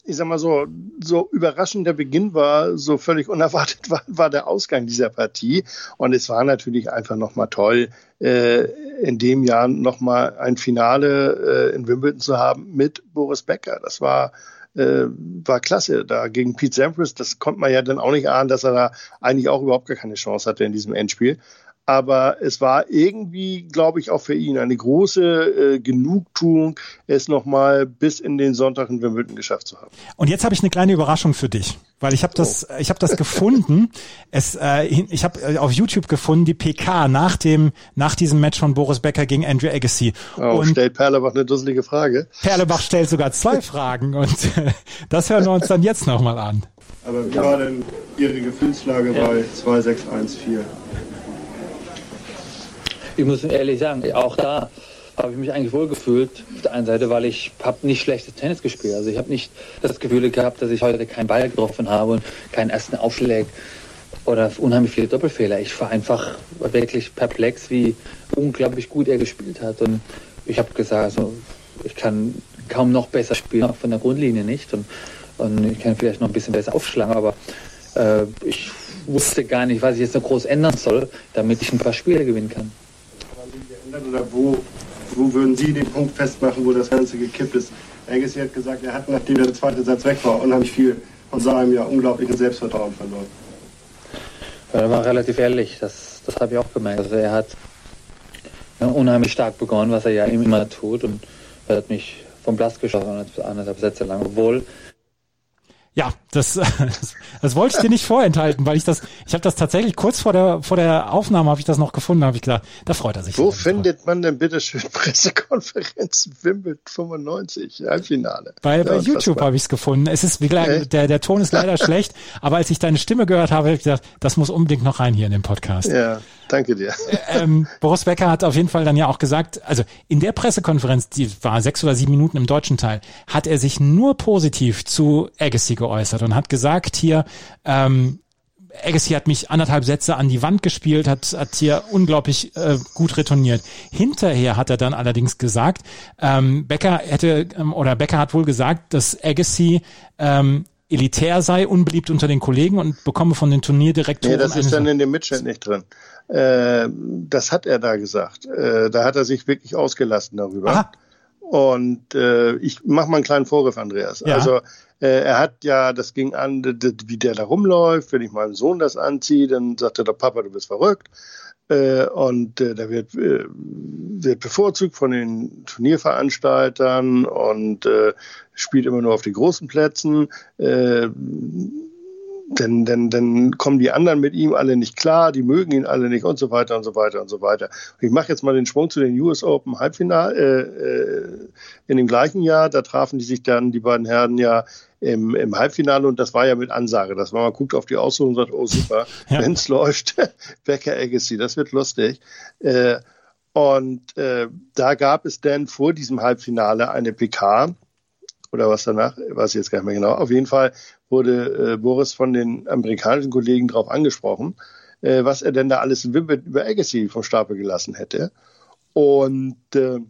ich sag mal so, so überraschend der Beginn war, so völlig unerwartet war, war der Ausgang dieser Partie. Und es war natürlich einfach nochmal toll, äh, in dem Jahr nochmal ein Finale äh, in Wimbledon zu haben mit Boris Becker. Das war äh, war klasse da gegen Pete Sampras. Das konnte man ja dann auch nicht ahnen, dass er da eigentlich auch überhaupt gar keine Chance hatte in diesem Endspiel aber es war irgendwie, glaube ich, auch für ihn eine große äh, Genugtuung, es nochmal bis in den Sonntag in Wimbledon geschafft zu haben. Und jetzt habe ich eine kleine Überraschung für dich, weil ich habe das, oh. ich habe das gefunden. Es, äh, ich habe äh, auf YouTube gefunden die PK nach dem, nach diesem Match von Boris Becker gegen Andrew Agassi. Oh, und stellt Perlebach eine dusselige Frage. Perlebach stellt sogar zwei Fragen und äh, das hören wir uns dann jetzt nochmal an. Aber wie war denn Ihre Gefühlslage ja. bei 2614? Ich muss ehrlich sagen, auch da habe ich mich eigentlich wohl gefühlt. Auf der einen Seite, weil ich habe nicht schlechtes Tennis gespielt. Also ich habe nicht das Gefühl gehabt, dass ich heute keinen Ball getroffen habe und keinen ersten Aufschlag oder unheimlich viele Doppelfehler. Ich war einfach wirklich perplex, wie unglaublich gut er gespielt hat. Und ich habe gesagt, also ich kann kaum noch besser spielen, auch von der Grundlinie nicht. Und, und ich kann vielleicht noch ein bisschen besser aufschlagen, aber äh, ich wusste gar nicht, was ich jetzt noch groß ändern soll, damit ich ein paar Spiele gewinnen kann. Oder wo, wo würden Sie den Punkt festmachen, wo das Ganze gekippt ist? Agassi hat gesagt, er hat, nachdem der zweite Satz weg war, unheimlich viel von seinem ja unglaublichen Selbstvertrauen verloren. Ja, er war relativ ehrlich, das, das habe ich auch gemerkt. Also er hat ja, unheimlich stark begonnen, was er ja immer tut und er hat mich vom Platz geschossen, anderthalb Sätze lang, obwohl ja, das, das, das wollte ich dir nicht vorenthalten, weil ich das, ich habe das tatsächlich kurz vor der vor der Aufnahme habe ich das noch gefunden, habe ich gedacht, da freut er sich. Wo findet drauf. man denn bitte schön Pressekonferenz Wimbledon 95 Halbfinale? Bei, bei YouTube habe ich es gefunden. Es ist wie gesagt, der der Ton ist leider schlecht, aber als ich deine Stimme gehört habe, habe ich gedacht, das muss unbedingt noch rein hier in den Podcast. Ja, danke dir. Ähm, Boris Becker hat auf jeden Fall dann ja auch gesagt, also in der Pressekonferenz, die war sechs oder sieben Minuten im deutschen Teil, hat er sich nur positiv zu Agassi geäußert und hat gesagt hier, ähm, Agassi hat mich anderthalb Sätze an die Wand gespielt, hat, hat hier unglaublich äh, gut retourniert. Hinterher hat er dann allerdings gesagt, ähm, Becker hätte ähm, oder Becker hat wohl gesagt, dass Agassi ähm, elitär sei, unbeliebt unter den Kollegen und bekomme von den Turnierdirektoren. Nee, das ist dann in dem Mitschnitt nicht drin. Äh, das hat er da gesagt. Äh, da hat er sich wirklich ausgelassen darüber. Aha. Und äh, ich mache mal einen kleinen Vorgriff, Andreas. Ja. Also er hat ja, das ging an, wie der da rumläuft. Wenn ich meinem Sohn das anziehe, dann sagt er, Papa, du bist verrückt. Äh, und äh, da wird, äh, wird bevorzugt von den Turnierveranstaltern und äh, spielt immer nur auf den großen Plätzen. Denn, denn, dann kommen die anderen mit ihm alle nicht klar, die mögen ihn alle nicht und so weiter und so weiter und so weiter. Und ich mache jetzt mal den Schwung zu den US Open Halbfinal äh, äh, in dem gleichen Jahr. Da trafen die sich dann, die beiden Herren ja im, im Halbfinale und das war ja mit Ansage. Das war man guckt auf die Ausruhe und sagt, oh super, ja. wenn es läuft, Becker Agassi, das wird lustig. Äh, und äh, da gab es dann vor diesem Halbfinale eine PK oder was danach, weiß ich jetzt gar nicht mehr genau. Auf jeden Fall wurde äh, Boris von den amerikanischen Kollegen darauf angesprochen, äh, was er denn da alles Wimbledon über Agassi vom Stapel gelassen hätte. Und äh,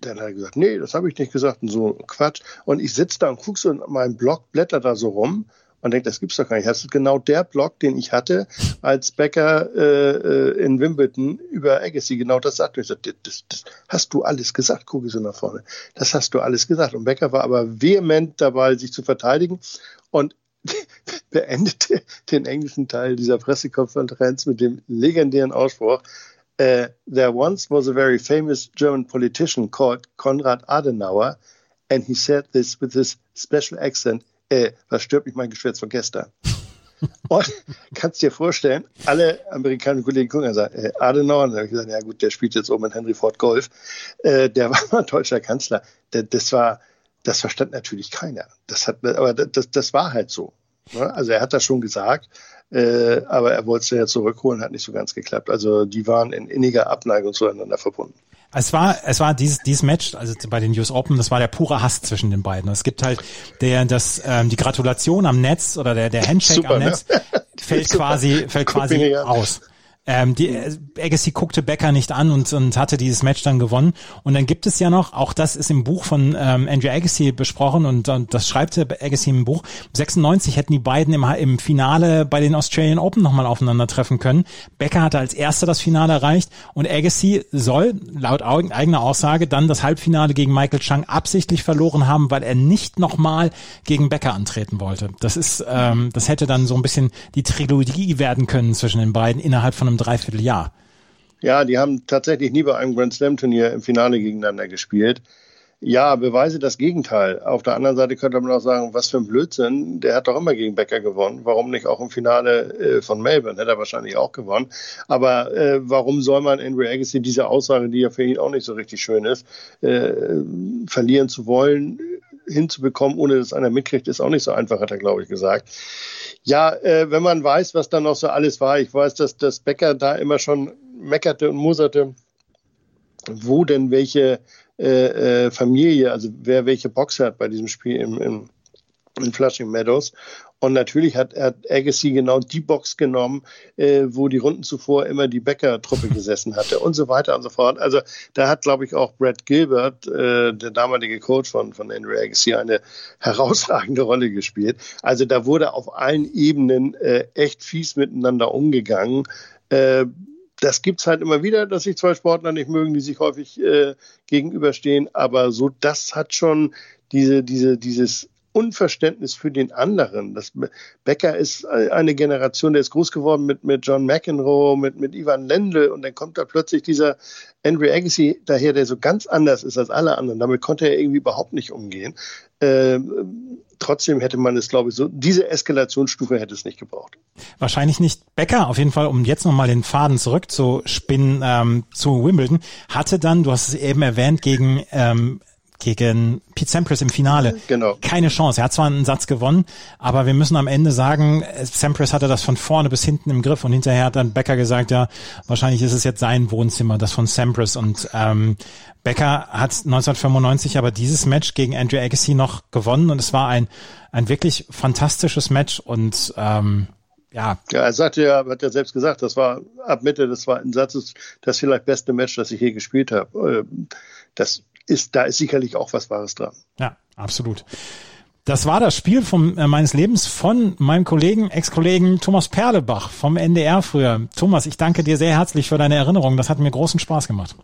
dann hat er gesagt, nee, das habe ich nicht gesagt und so Quatsch. Und ich sitze da und gucke so in meinem Blog, blätter da so rum und denke, das gibt's doch gar nicht. Das ist genau der Blog, den ich hatte, als Becker äh, äh in Wimbledon über Agassi genau das sagte. Ich sagte, das, das hast du alles gesagt, gucke so nach vorne. Das hast du alles gesagt. Und Becker war aber vehement dabei, sich zu verteidigen und beendete den englischen Teil dieser Pressekonferenz mit dem legendären Ausspruch, uh, there once was a very famous German politician called Konrad Adenauer, and he said this with this special accent äh, was stört mich mein Geschwätz von gestern? Und kannst dir vorstellen, alle amerikanischen Kollegen gucken und sagen, äh, Adenauer, und dann habe ich gesagt, ja gut, der spielt jetzt oben in Henry Ford Golf, äh, der war mal deutscher Kanzler. Der, das war, das verstand natürlich keiner. Das hat, aber das, das war halt so. Ne? Also er hat das schon gesagt, äh, aber er wollte es ja zurückholen, hat nicht so ganz geklappt. Also die waren in inniger Abneigung zueinander verbunden. Es war, es war dieses, dieses Match, also bei den US Open, das war der pure Hass zwischen den beiden. Es gibt halt der, das, ähm, die Gratulation am Netz oder der, der Handshake Super, am Netz ne? fällt quasi, fällt quasi aus. Ähm, die, äh, Agassi guckte Becker nicht an und, und hatte dieses Match dann gewonnen. Und dann gibt es ja noch, auch das ist im Buch von ähm, Andrew Agassi besprochen und, und das schreibt Agassi im Buch. 96 hätten die beiden im, im Finale bei den Australian Open nochmal aufeinandertreffen können. Becker hatte als erster das Finale erreicht und Agassi soll laut eigener Aussage dann das Halbfinale gegen Michael Chang absichtlich verloren haben, weil er nicht nochmal gegen Becker antreten wollte. Das ist, ähm, das hätte dann so ein bisschen die Trilogie werden können zwischen den beiden innerhalb von einem Dreivierteljahr. Ja, die haben tatsächlich nie bei einem Grand Slam Turnier im Finale gegeneinander gespielt. Ja, beweise das Gegenteil. Auf der anderen Seite könnte man auch sagen, was für ein Blödsinn. Der hat doch immer gegen Becker gewonnen. Warum nicht auch im Finale äh, von Melbourne? Hätte er wahrscheinlich auch gewonnen. Aber äh, warum soll man in Agassi diese Aussage, die ja für ihn auch nicht so richtig schön ist, äh, verlieren zu wollen, hinzubekommen, ohne dass einer mitkriegt, ist auch nicht so einfach, hat er, glaube ich, gesagt. Ja, äh, wenn man weiß, was da noch so alles war, ich weiß, dass das Becker da immer schon meckerte und muserte, wo denn welche äh, äh, Familie, also wer welche Box hat bei diesem Spiel im, im, in Flushing Meadows. Und natürlich hat, hat Agassi genau die Box genommen, äh, wo die Runden zuvor immer die Becker-Truppe gesessen hatte und so weiter und so fort. Also da hat, glaube ich, auch Brad Gilbert, äh, der damalige Coach von, von Andrew Agassi, eine herausragende Rolle gespielt. Also da wurde auf allen Ebenen äh, echt fies miteinander umgegangen. Äh, das gibt's halt immer wieder, dass sich zwei Sportler nicht mögen, die sich häufig äh, gegenüberstehen. Aber so, das hat schon diese, diese, dieses Unverständnis für den anderen. Das Becker ist eine Generation, der ist groß geworden mit, mit John McEnroe, mit, mit Ivan Lendl und dann kommt da plötzlich dieser Andrew Agassi daher, der so ganz anders ist als alle anderen. Damit konnte er irgendwie überhaupt nicht umgehen. Ähm, trotzdem hätte man es, glaube ich, so, diese Eskalationsstufe hätte es nicht gebraucht. Wahrscheinlich nicht Becker, auf jeden Fall, um jetzt nochmal den Faden zurückzuspinnen ähm, zu Wimbledon, hatte dann, du hast es eben erwähnt, gegen ähm, gegen Pete Sampras im Finale. Genau. Keine Chance. Er hat zwar einen Satz gewonnen, aber wir müssen am Ende sagen, Sampras hatte das von vorne bis hinten im Griff und hinterher hat dann Becker gesagt, ja, wahrscheinlich ist es jetzt sein Wohnzimmer, das von Sampras und ähm, Becker hat 1995 aber dieses Match gegen Andrew Agassi noch gewonnen und es war ein, ein wirklich fantastisches Match und ähm, ja. Ja, er sagte ja, hat er selbst gesagt, das war ab Mitte des zweiten Satzes das vielleicht beste Match, das ich je gespielt habe. Ähm, das ist, da ist sicherlich auch was Wahres dran. Ja, absolut. Das war das Spiel vom, äh, meines Lebens von meinem Kollegen, Ex-Kollegen Thomas Perlebach vom NDR früher. Thomas, ich danke dir sehr herzlich für deine Erinnerung. Das hat mir großen Spaß gemacht.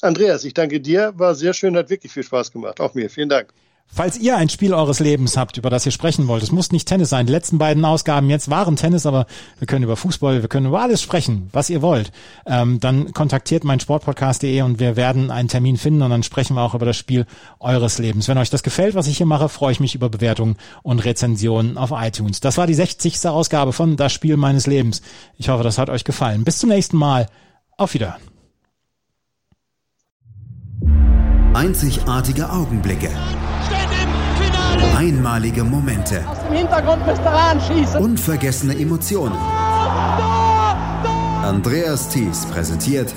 Andreas, ich danke dir. War sehr schön, hat wirklich viel Spaß gemacht. Auch mir. Vielen Dank. Falls ihr ein Spiel eures Lebens habt, über das ihr sprechen wollt, es muss nicht Tennis sein. Die letzten beiden Ausgaben jetzt waren Tennis, aber wir können über Fußball, wir können über alles sprechen, was ihr wollt. Ähm, dann kontaktiert mein Sportpodcast.de und wir werden einen Termin finden und dann sprechen wir auch über das Spiel eures Lebens. Wenn euch das gefällt, was ich hier mache, freue ich mich über Bewertungen und Rezensionen auf iTunes. Das war die 60. Ausgabe von Das Spiel meines Lebens. Ich hoffe, das hat euch gefallen. Bis zum nächsten Mal. Auf Wiederhören. Einzigartige Augenblicke. Einmalige Momente. Aus dem Hintergrund müsst ihr anschießen. Unvergessene Emotionen. Andreas Thies präsentiert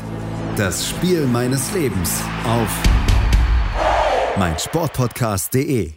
das Spiel meines Lebens auf meinsportpodcast.de.